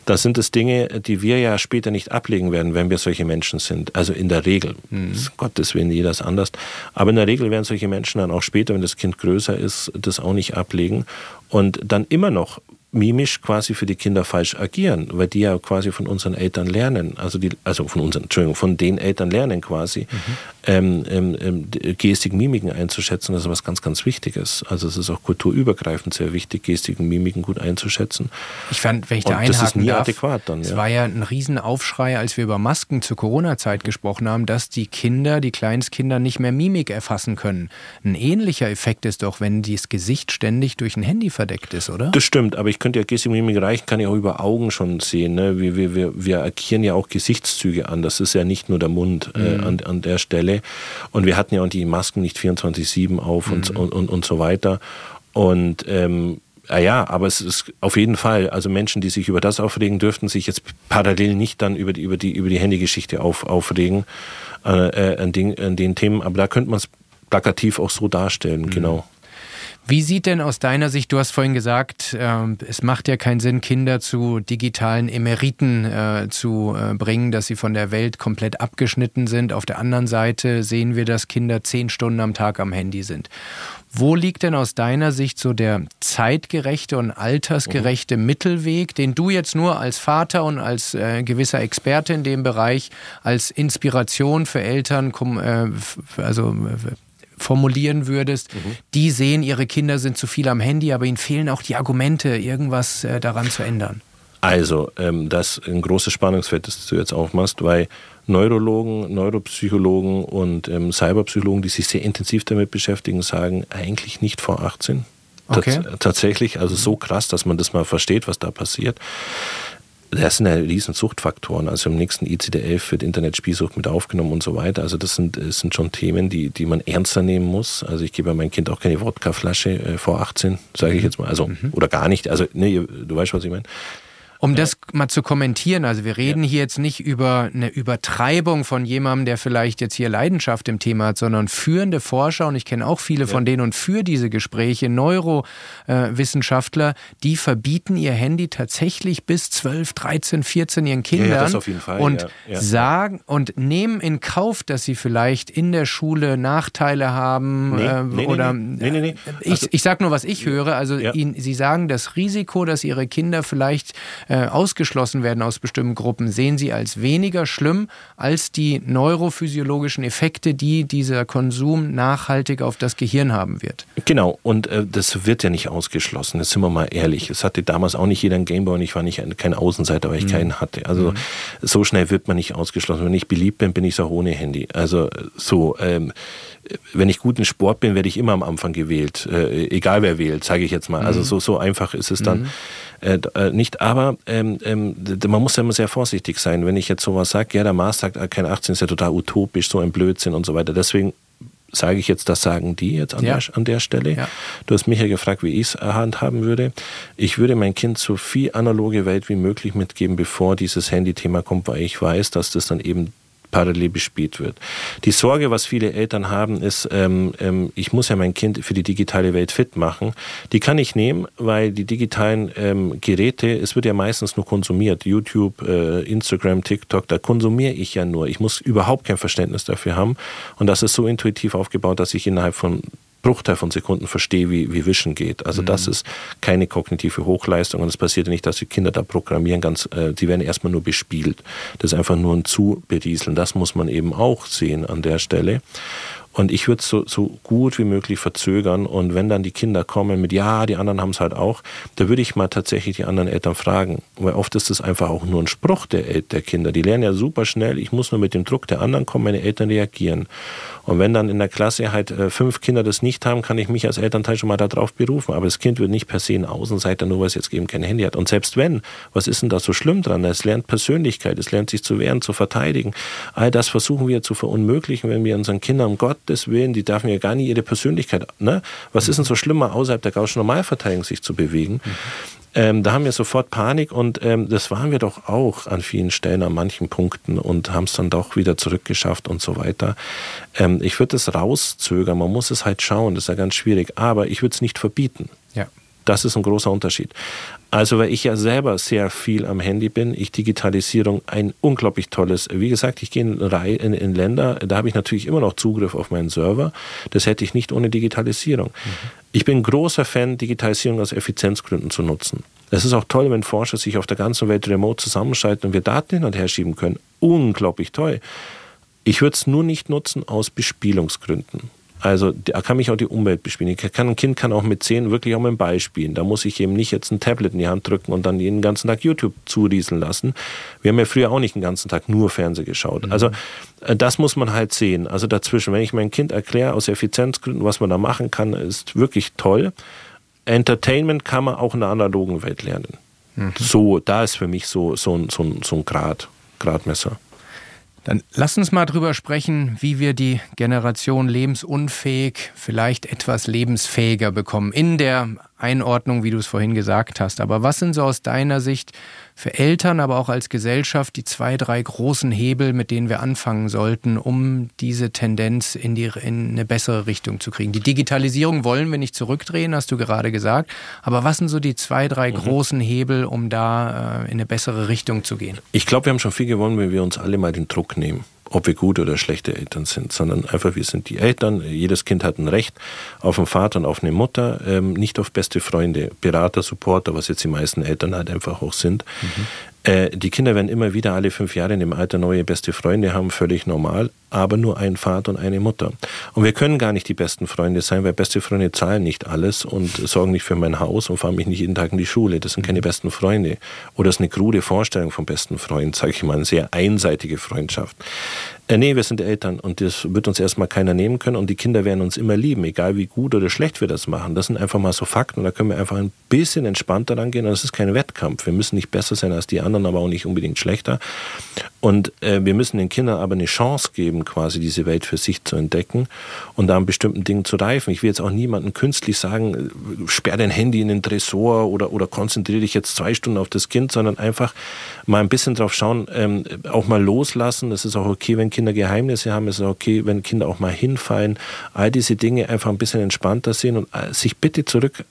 Das sind es Dinge, die wir ja später nicht ablegen werden, wenn wir solche Menschen sind. Also in der Regel. Mhm. Gottes Willen, jeder ist anders. Aber in der Regel werden solche Menschen dann auch später, wenn das Kind größer ist, das auch nicht ablegen und dann immer noch mimisch quasi für die Kinder falsch agieren, weil die ja quasi von unseren Eltern lernen, also die, also von unseren, Entschuldigung, von den Eltern lernen quasi, mhm. ähm, ähm, ähm Gestik, Mimiken einzuschätzen, das ist was ganz, ganz Wichtiges. Also es ist auch kulturübergreifend sehr wichtig, Gestiken, Mimiken gut einzuschätzen. Ich fand, wenn ich da Und einhaken das ist nie darf, adäquat dann. Es ja. war ja ein Riesenaufschrei, als wir über Masken zur Corona-Zeit gesprochen haben, dass die Kinder, die Kleinstkinder nicht mehr Mimik erfassen können. Ein ähnlicher Effekt ist doch, wenn das Gesicht ständig durch ein Handy verdeckt ist, oder? Das stimmt, aber ich könnte ja Gestik reichen, kann ich auch über Augen schon sehen. Ne? Wir, wir, wir, wir agieren ja auch Gesichtszüge an. Das ist ja nicht nur der Mund äh, mhm. an, an der Stelle. Und wir hatten ja auch die Masken nicht 24-7 auf mhm. und, und, und, und so weiter. Und ähm, Ah ja, aber es ist auf jeden Fall, also Menschen, die sich über das aufregen, dürften sich jetzt parallel nicht dann über die, über die, über die Handygeschichte auf, aufregen äh, äh an, den, an den Themen. Aber da könnte man es plakativ auch so darstellen, mhm. genau. Wie sieht denn aus deiner Sicht, du hast vorhin gesagt, äh, es macht ja keinen Sinn, Kinder zu digitalen Emeriten äh, zu äh, bringen, dass sie von der Welt komplett abgeschnitten sind. Auf der anderen Seite sehen wir, dass Kinder zehn Stunden am Tag am Handy sind. Wo liegt denn aus deiner Sicht so der zeitgerechte und altersgerechte mhm. Mittelweg, den du jetzt nur als Vater und als äh, gewisser Experte in dem Bereich als Inspiration für Eltern, äh, also formulieren würdest, mhm. die sehen, ihre Kinder sind zu viel am Handy, aber ihnen fehlen auch die Argumente, irgendwas äh, daran zu ändern. Also, ähm, das ist ein großes Spannungsfeld, das du jetzt aufmachst, weil Neurologen, Neuropsychologen und ähm, Cyberpsychologen, die sich sehr intensiv damit beschäftigen, sagen eigentlich nicht vor 18. Okay. Tats tatsächlich, also so krass, dass man das mal versteht, was da passiert. Das sind ja riesen Suchtfaktoren. Also im nächsten ICD-11 wird Internetspielsucht mit aufgenommen und so weiter. Also das sind, das sind schon Themen, die, die man ernster nehmen muss. Also ich gebe meinem Kind auch keine Wodkaflasche äh, vor 18, sage ich jetzt mal. Also, mhm. oder gar nicht. Also, nee, du weißt, was ich meine. Um das mal zu kommentieren, also wir reden ja. hier jetzt nicht über eine Übertreibung von jemandem, der vielleicht jetzt hier Leidenschaft im Thema hat, sondern führende Forscher, und ich kenne auch viele ja. von denen und für diese Gespräche, Neurowissenschaftler, die verbieten ihr Handy tatsächlich bis 12, 13, 14 ihren Kindern ja, das auf jeden Fall, und sagen und nehmen in Kauf, dass sie vielleicht in der Schule Nachteile haben nee, äh, nee, oder nee, nee, nee, Ich, also, ich sage nur, was ich höre, also ihnen, sie sagen, das Risiko, dass ihre Kinder vielleicht äh, ausgeschlossen werden aus bestimmten Gruppen, sehen sie als weniger schlimm als die neurophysiologischen Effekte, die dieser Konsum nachhaltig auf das Gehirn haben wird. Genau, und äh, das wird ja nicht ausgeschlossen, das sind wir mal ehrlich. Es hatte damals auch nicht jeder einen Gameboy und ich war nicht ein, kein Außenseiter, weil ich mhm. keinen hatte. Also mhm. so schnell wird man nicht ausgeschlossen. Wenn ich beliebt bin, bin ich es auch ohne Handy. Also so, ähm, wenn ich gut in Sport bin, werde ich immer am Anfang gewählt, äh, egal wer wählt, sage ich jetzt mal. Also mhm. so, so einfach ist es dann. Mhm. Äh, äh, nicht. Aber ähm, ähm, man muss ja immer sehr vorsichtig sein. Wenn ich jetzt sowas sage, ja, der Mars sagt, ah, kein 18 ist ja total utopisch, so ein Blödsinn und so weiter. Deswegen sage ich jetzt, das sagen die jetzt an, ja. der, an der Stelle. Ja. Du hast mich ja gefragt, wie ich es handhaben würde. Ich würde mein Kind so viel analoge Welt wie möglich mitgeben, bevor dieses Handy-Thema kommt, weil ich weiß, dass das dann eben parallel bespielt wird. Die Sorge, was viele Eltern haben, ist, ähm, ähm, ich muss ja mein Kind für die digitale Welt fit machen. Die kann ich nehmen, weil die digitalen ähm, Geräte, es wird ja meistens nur konsumiert. YouTube, äh, Instagram, TikTok, da konsumiere ich ja nur. Ich muss überhaupt kein Verständnis dafür haben. Und das ist so intuitiv aufgebaut, dass ich innerhalb von Bruchteil von Sekunden verstehe, wie, wie Wischen geht. Also mhm. das ist keine kognitive Hochleistung und es passiert ja nicht, dass die Kinder da programmieren, ganz, äh, die werden erstmal nur bespielt. Das ist einfach nur ein Zuberieseln. Das muss man eben auch sehen an der Stelle. Und ich würde es so, so gut wie möglich verzögern. Und wenn dann die Kinder kommen mit, ja, die anderen haben es halt auch, da würde ich mal tatsächlich die anderen Eltern fragen. Weil oft ist es einfach auch nur ein Spruch der, der Kinder. Die lernen ja super schnell, ich muss nur mit dem Druck der anderen kommen, meine Eltern reagieren. Und wenn dann in der Klasse halt äh, fünf Kinder das nicht haben, kann ich mich als Elternteil schon mal darauf berufen. Aber das Kind wird nicht per se ein Außenseiter, nur weil es jetzt eben kein Handy hat. Und selbst wenn, was ist denn da so schlimm dran? Es lernt Persönlichkeit, es lernt sich zu wehren, zu verteidigen. All das versuchen wir zu verunmöglichen, wenn wir unseren Kindern, um Gottes Willen, die dürfen ja gar nicht ihre Persönlichkeit, ne? Was ist denn so schlimmer, außerhalb der Gaußschen Normalverteidigung sich zu bewegen? Mhm. Ähm, da haben wir sofort Panik und ähm, das waren wir doch auch an vielen Stellen, an manchen Punkten und haben es dann doch wieder zurückgeschafft und so weiter. Ähm, ich würde es rauszögern, man muss es halt schauen, das ist ja ganz schwierig, aber ich würde es nicht verbieten. Ja. Das ist ein großer Unterschied. Also, weil ich ja selber sehr viel am Handy bin, ich Digitalisierung ein unglaublich tolles, wie gesagt, ich gehe in, in, in Länder, da habe ich natürlich immer noch Zugriff auf meinen Server. Das hätte ich nicht ohne Digitalisierung. Mhm. Ich bin großer Fan, Digitalisierung aus Effizienzgründen zu nutzen. Es ist auch toll, wenn Forscher sich auf der ganzen Welt remote zusammenschalten und wir Daten hin und her schieben können. Unglaublich toll. Ich würde es nur nicht nutzen aus Bespielungsgründen. Also da kann mich auch die Umwelt bespielen. Kann, ein Kind kann auch mit zehn wirklich auch mit dem Ball spielen. Da muss ich eben nicht jetzt ein Tablet in die Hand drücken und dann den ganzen Tag YouTube zurieseln lassen. Wir haben ja früher auch nicht den ganzen Tag nur Fernsehen geschaut. Mhm. Also äh, das muss man halt sehen. Also dazwischen, wenn ich meinem Kind erkläre aus Effizienzgründen, was man da machen kann, ist wirklich toll. Entertainment kann man auch in der analogen Welt lernen. Mhm. So, da ist für mich so, so, so, so ein Grad, Gradmesser. Dann lass uns mal drüber sprechen, wie wir die Generation lebensunfähig vielleicht etwas lebensfähiger bekommen. In der Einordnung, wie du es vorhin gesagt hast. Aber was sind so aus deiner Sicht für Eltern, aber auch als Gesellschaft die zwei, drei großen Hebel, mit denen wir anfangen sollten, um diese Tendenz in, die, in eine bessere Richtung zu kriegen? Die Digitalisierung wollen wir nicht zurückdrehen, hast du gerade gesagt. Aber was sind so die zwei, drei mhm. großen Hebel, um da äh, in eine bessere Richtung zu gehen? Ich glaube, wir haben schon viel gewonnen, wenn wir uns alle mal den Druck nehmen ob wir gute oder schlechte Eltern sind, sondern einfach, wir sind die Eltern. Jedes Kind hat ein Recht auf einen Vater und auf eine Mutter, ähm, nicht auf beste Freunde, Berater, Supporter, was jetzt die meisten Eltern halt einfach auch sind. Mhm. Äh, die Kinder werden immer wieder alle fünf Jahre in dem Alter neue beste Freunde haben, völlig normal, aber nur ein Vater und eine Mutter. Und wir können gar nicht die besten Freunde sein, weil beste Freunde zahlen nicht alles und sorgen nicht für mein Haus und fahren mich nicht jeden Tag in die Schule. Das sind keine besten Freunde. Oder das ist eine krude Vorstellung vom besten Freund, sage ich mal, eine sehr einseitige Freundschaft. Äh, nee, wir sind Eltern und das wird uns erstmal keiner nehmen können und die Kinder werden uns immer lieben, egal wie gut oder schlecht wir das machen. Das sind einfach mal so Fakten und da können wir einfach ein bisschen entspannter rangehen und das ist kein Wettkampf. Wir müssen nicht besser sein als die anderen, aber auch nicht unbedingt schlechter. Und äh, wir müssen den Kindern aber eine Chance geben, quasi diese Welt für sich zu entdecken und da an bestimmten Dingen zu reifen. Ich will jetzt auch niemandem künstlich sagen, äh, sperr dein Handy in den Tresor oder, oder konzentriere dich jetzt zwei Stunden auf das Kind, sondern einfach mal ein bisschen drauf schauen, ähm, auch mal loslassen. Es ist auch okay, wenn Kinder Geheimnisse haben, es ist okay, wenn Kinder auch mal hinfallen. All diese Dinge einfach ein bisschen entspannter sehen und äh, sich bitte zurück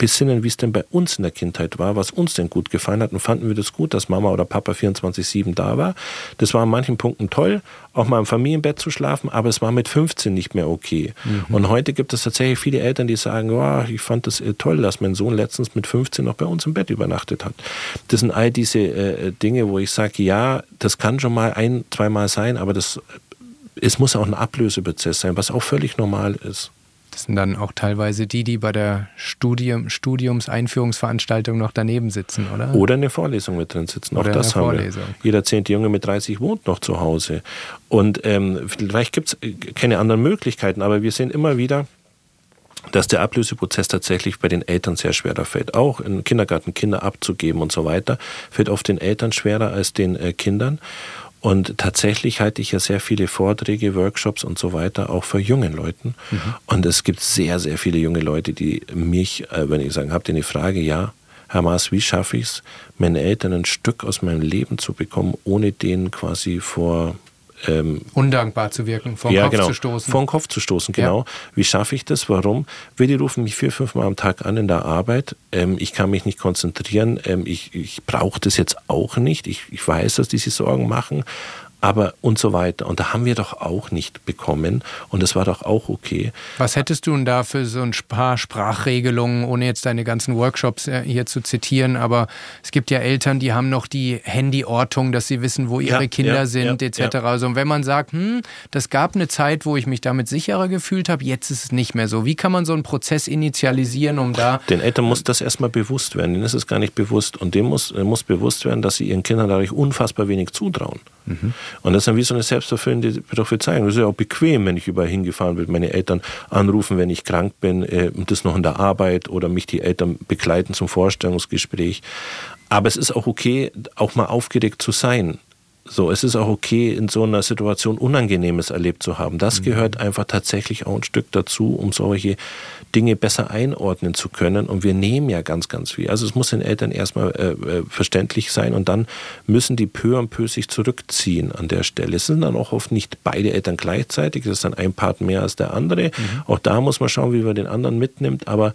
besinnen, wie es denn bei uns in der Kindheit war, was uns denn gut gefallen hat. Und fanden wir das gut, dass Mama oder Papa 24-7 da war. Das war an manchen Punkten toll, auch mal im Familienbett zu schlafen, aber es war mit 15 nicht mehr okay. Mhm. Und heute gibt es tatsächlich viele Eltern, die sagen, oh, ich fand das äh, toll, dass mein Sohn letztens mit 15 noch bei uns im Bett übernachtet hat. Das sind all diese äh, Dinge, wo ich sage, ja, das kann schon mal ein, zweimal sein, aber das, es muss auch ein Ablöseprozess sein, was auch völlig normal ist. Sind dann auch teilweise die, die bei der Studium, Studiumseinführungsveranstaltung noch daneben sitzen, oder? Oder in der Vorlesung mit drin sitzen. Auch oder das haben Vorlesung. wir. Jeder zehnte Junge mit 30 wohnt noch zu Hause. Und ähm, vielleicht gibt es keine anderen Möglichkeiten, aber wir sehen immer wieder, dass der Ablöseprozess tatsächlich bei den Eltern sehr schwerer fällt. Auch im Kindergarten Kinder abzugeben und so weiter, fällt oft den Eltern schwerer als den äh, Kindern. Und tatsächlich halte ich ja sehr viele Vorträge, Workshops und so weiter auch für jungen Leuten. Mhm. Und es gibt sehr, sehr viele junge Leute, die mich, äh, wenn ich sagen, habt ihr eine Frage? Ja. Herr Maas, wie schaffe ich es, meine Eltern ein Stück aus meinem Leben zu bekommen, ohne denen quasi vor ähm, undankbar zu wirken, vor den ja, Kopf genau, zu stoßen. Vor den Kopf zu stoßen, genau. Ja. Wie schaffe ich das? Warum? Weil die rufen mich vier, fünf Mal am Tag an in der Arbeit. Ähm, ich kann mich nicht konzentrieren. Ähm, ich ich brauche das jetzt auch nicht. Ich, ich weiß, dass die sich Sorgen machen aber und so weiter. Und da haben wir doch auch nicht bekommen und das war doch auch okay. Was hättest du denn da für so ein paar Sprachregelungen, ohne jetzt deine ganzen Workshops äh, hier zu zitieren, aber es gibt ja Eltern, die haben noch die Handyortung, dass sie wissen, wo ihre ja, Kinder ja, sind, ja, etc. Also und wenn man sagt, hm, das gab eine Zeit, wo ich mich damit sicherer gefühlt habe, jetzt ist es nicht mehr so. Wie kann man so einen Prozess initialisieren, um da... Den Eltern muss das erstmal bewusst werden, denen ist es gar nicht bewusst und dem muss, muss bewusst werden, dass sie ihren Kindern dadurch unfassbar wenig zutrauen. Und das ist dann wie so eine selbsterfüllende Prophezeiung. Das ist ja auch bequem, wenn ich überall hingefahren bin, meine Eltern anrufen, wenn ich krank bin, äh, und das noch in der Arbeit oder mich die Eltern begleiten zum Vorstellungsgespräch. Aber es ist auch okay, auch mal aufgeregt zu sein. So, es ist auch okay, in so einer Situation Unangenehmes erlebt zu haben. Das mhm. gehört einfach tatsächlich auch ein Stück dazu, um solche Dinge besser einordnen zu können. Und wir nehmen ja ganz, ganz viel. Also es muss den Eltern erstmal äh, äh, verständlich sein und dann müssen die peu und peu sich zurückziehen an der Stelle. Es sind dann auch oft nicht beide Eltern gleichzeitig, das ist dann ein Part mehr als der andere. Mhm. Auch da muss man schauen, wie man den anderen mitnimmt, aber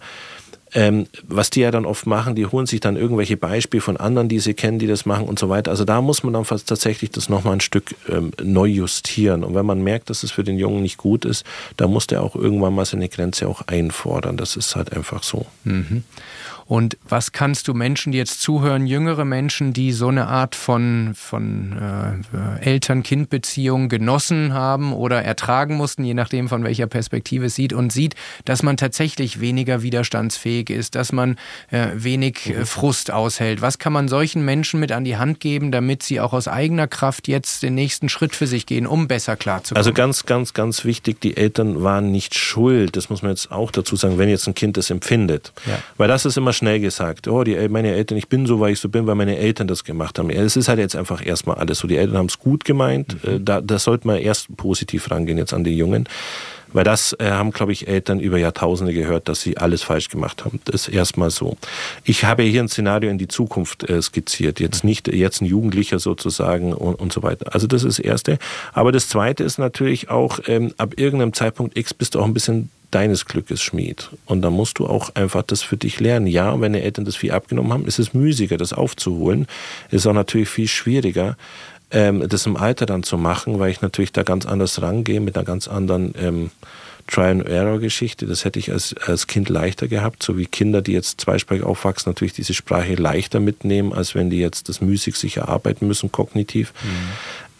ähm, was die ja dann oft machen, die holen sich dann irgendwelche Beispiele von anderen, die sie kennen, die das machen und so weiter. Also da muss man dann fast tatsächlich das nochmal ein Stück ähm, neu justieren. Und wenn man merkt, dass es für den Jungen nicht gut ist, dann muss der auch irgendwann mal seine Grenze auch einfordern. Das ist halt einfach so. Mhm. Und was kannst du Menschen, die jetzt zuhören, jüngere Menschen, die so eine Art von, von äh, Eltern-Kind-Beziehung genossen haben oder ertragen mussten, je nachdem von welcher Perspektive es sieht und sieht, dass man tatsächlich weniger widerstandsfähig ist, dass man äh, wenig äh. Frust aushält. Was kann man solchen Menschen mit an die Hand geben, damit sie auch aus eigener Kraft jetzt den nächsten Schritt für sich gehen, um besser klarzukommen? Also ganz, ganz, ganz wichtig, die Eltern waren nicht schuld. Das muss man jetzt auch dazu sagen, wenn jetzt ein Kind das empfindet. Ja. Weil das ist immer schnell gesagt, oh, die, meine Eltern, ich bin so, weil ich so bin, weil meine Eltern das gemacht haben. Es ist halt jetzt einfach erstmal alles so. Die Eltern haben es gut gemeint. Mhm. Äh, da, da sollte man erst positiv rangehen jetzt an die Jungen. Weil das äh, haben, glaube ich, Eltern über Jahrtausende gehört, dass sie alles falsch gemacht haben. Das ist erstmal so. Ich habe hier ein Szenario in die Zukunft äh, skizziert. Jetzt nicht jetzt ein Jugendlicher sozusagen und, und so weiter. Also das ist das Erste. Aber das Zweite ist natürlich auch, ähm, ab irgendeinem Zeitpunkt X bist du auch ein bisschen deines Glückes Schmied. Und da musst du auch einfach das für dich lernen. Ja, wenn die Eltern das viel abgenommen haben, ist es müßiger, das aufzuholen. Ist auch natürlich viel schwieriger, ähm, das im Alter dann zu machen, weil ich natürlich da ganz anders rangehe, mit einer ganz anderen ähm, Try-and-Error-Geschichte. Das hätte ich als, als Kind leichter gehabt, so wie Kinder, die jetzt zweisprachig aufwachsen, natürlich diese Sprache leichter mitnehmen, als wenn die jetzt das müßig sich erarbeiten müssen, kognitiv. Mhm.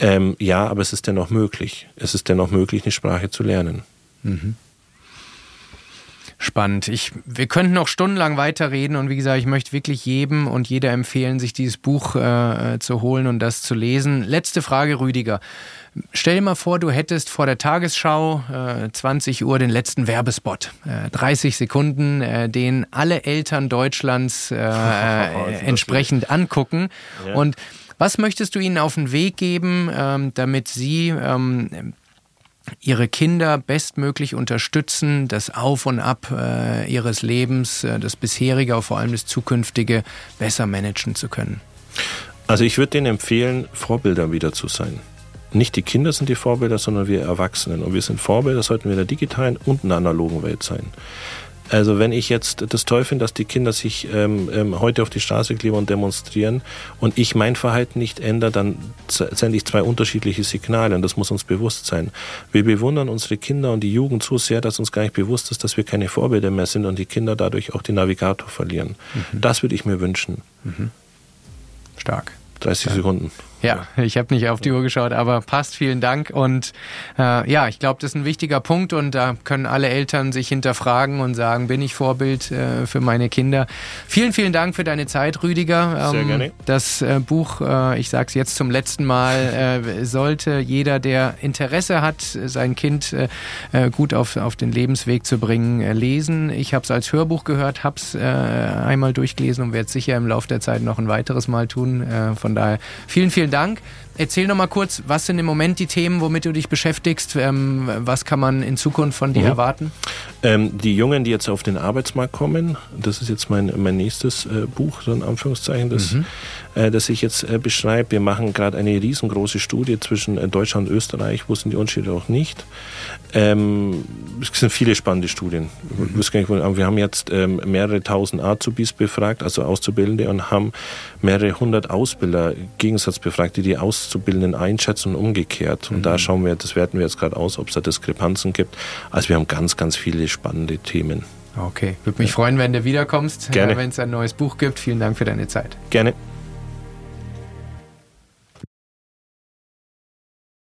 Ähm, ja, aber es ist dennoch möglich. Es ist dennoch möglich, eine Sprache zu lernen. Mhm. Spannend. Ich, wir könnten noch stundenlang weiterreden und wie gesagt, ich möchte wirklich jedem und jeder empfehlen, sich dieses Buch äh, zu holen und das zu lesen. Letzte Frage, Rüdiger. Stell dir mal vor, du hättest vor der Tagesschau äh, 20 Uhr den letzten Werbespot. Äh, 30 Sekunden, äh, den alle Eltern Deutschlands äh, <laughs> äh, entsprechend angucken. Ja. Und was möchtest du ihnen auf den Weg geben, ähm, damit sie ähm, ihre Kinder bestmöglich unterstützen, das Auf und Ab äh, ihres Lebens, äh, das bisherige, aber vor allem das zukünftige, besser managen zu können? Also ich würde denen empfehlen, Vorbilder wieder zu sein. Nicht die Kinder sind die Vorbilder, sondern wir Erwachsenen. Und wir sind Vorbilder, sollten wir in der digitalen und in der analogen Welt sein. Also wenn ich jetzt das toll finde, dass die Kinder sich ähm, ähm, heute auf die Straße kleben und demonstrieren und ich mein Verhalten nicht ändere, dann sende ich zwei unterschiedliche Signale und das muss uns bewusst sein. Wir bewundern unsere Kinder und die Jugend so sehr, dass uns gar nicht bewusst ist, dass wir keine Vorbilder mehr sind und die Kinder dadurch auch den Navigator verlieren. Mhm. Das würde ich mir wünschen. Mhm. Stark. 30 Stark. Sekunden. Ja, <laughs> ich habe nicht auf die Uhr geschaut, aber passt. Vielen Dank. Und äh, ja, ich glaube, das ist ein wichtiger Punkt und da können alle Eltern sich hinterfragen und sagen, bin ich Vorbild äh, für meine Kinder. Vielen, vielen Dank für deine Zeit, Rüdiger. Ähm, Sehr gerne. Das äh, Buch, äh, ich sage es jetzt zum letzten Mal, <laughs> äh, sollte jeder, der Interesse hat, sein Kind äh, äh gut auf, auf den Lebensweg zu bringen, äh, lesen. Ich habe es als Hörbuch gehört, habe es äh, einmal durchgelesen und werde es sicher im Laufe der Zeit noch ein weiteres Mal tun. Äh, von daher vielen, vielen Dank. Dank. Erzähl noch mal kurz, was sind im Moment die Themen, womit du dich beschäftigst? Ähm, was kann man in Zukunft von dir mhm. erwarten? Ähm, die Jungen, die jetzt auf den Arbeitsmarkt kommen, das ist jetzt mein, mein nächstes äh, Buch, so in Anführungszeichen, das, mhm. Äh, das ich jetzt äh, beschreibe. Wir machen gerade eine riesengroße Studie zwischen äh, Deutschland und Österreich. Wo sind die Unterschiede auch nicht? Ähm, es sind viele spannende Studien. Mhm. Wir haben jetzt ähm, mehrere tausend Azubis befragt, also Auszubildende, und haben mehrere hundert Ausbilder Gegensatz befragt, die die Auszubildenden einschätzen und umgekehrt. Und mhm. da schauen wir, das werten wir jetzt gerade aus, ob es da Diskrepanzen gibt. Also wir haben ganz, ganz viele spannende Themen. Okay, würde mich freuen, wenn du wiederkommst, Gerne. wenn es ein neues Buch gibt. Vielen Dank für deine Zeit. Gerne.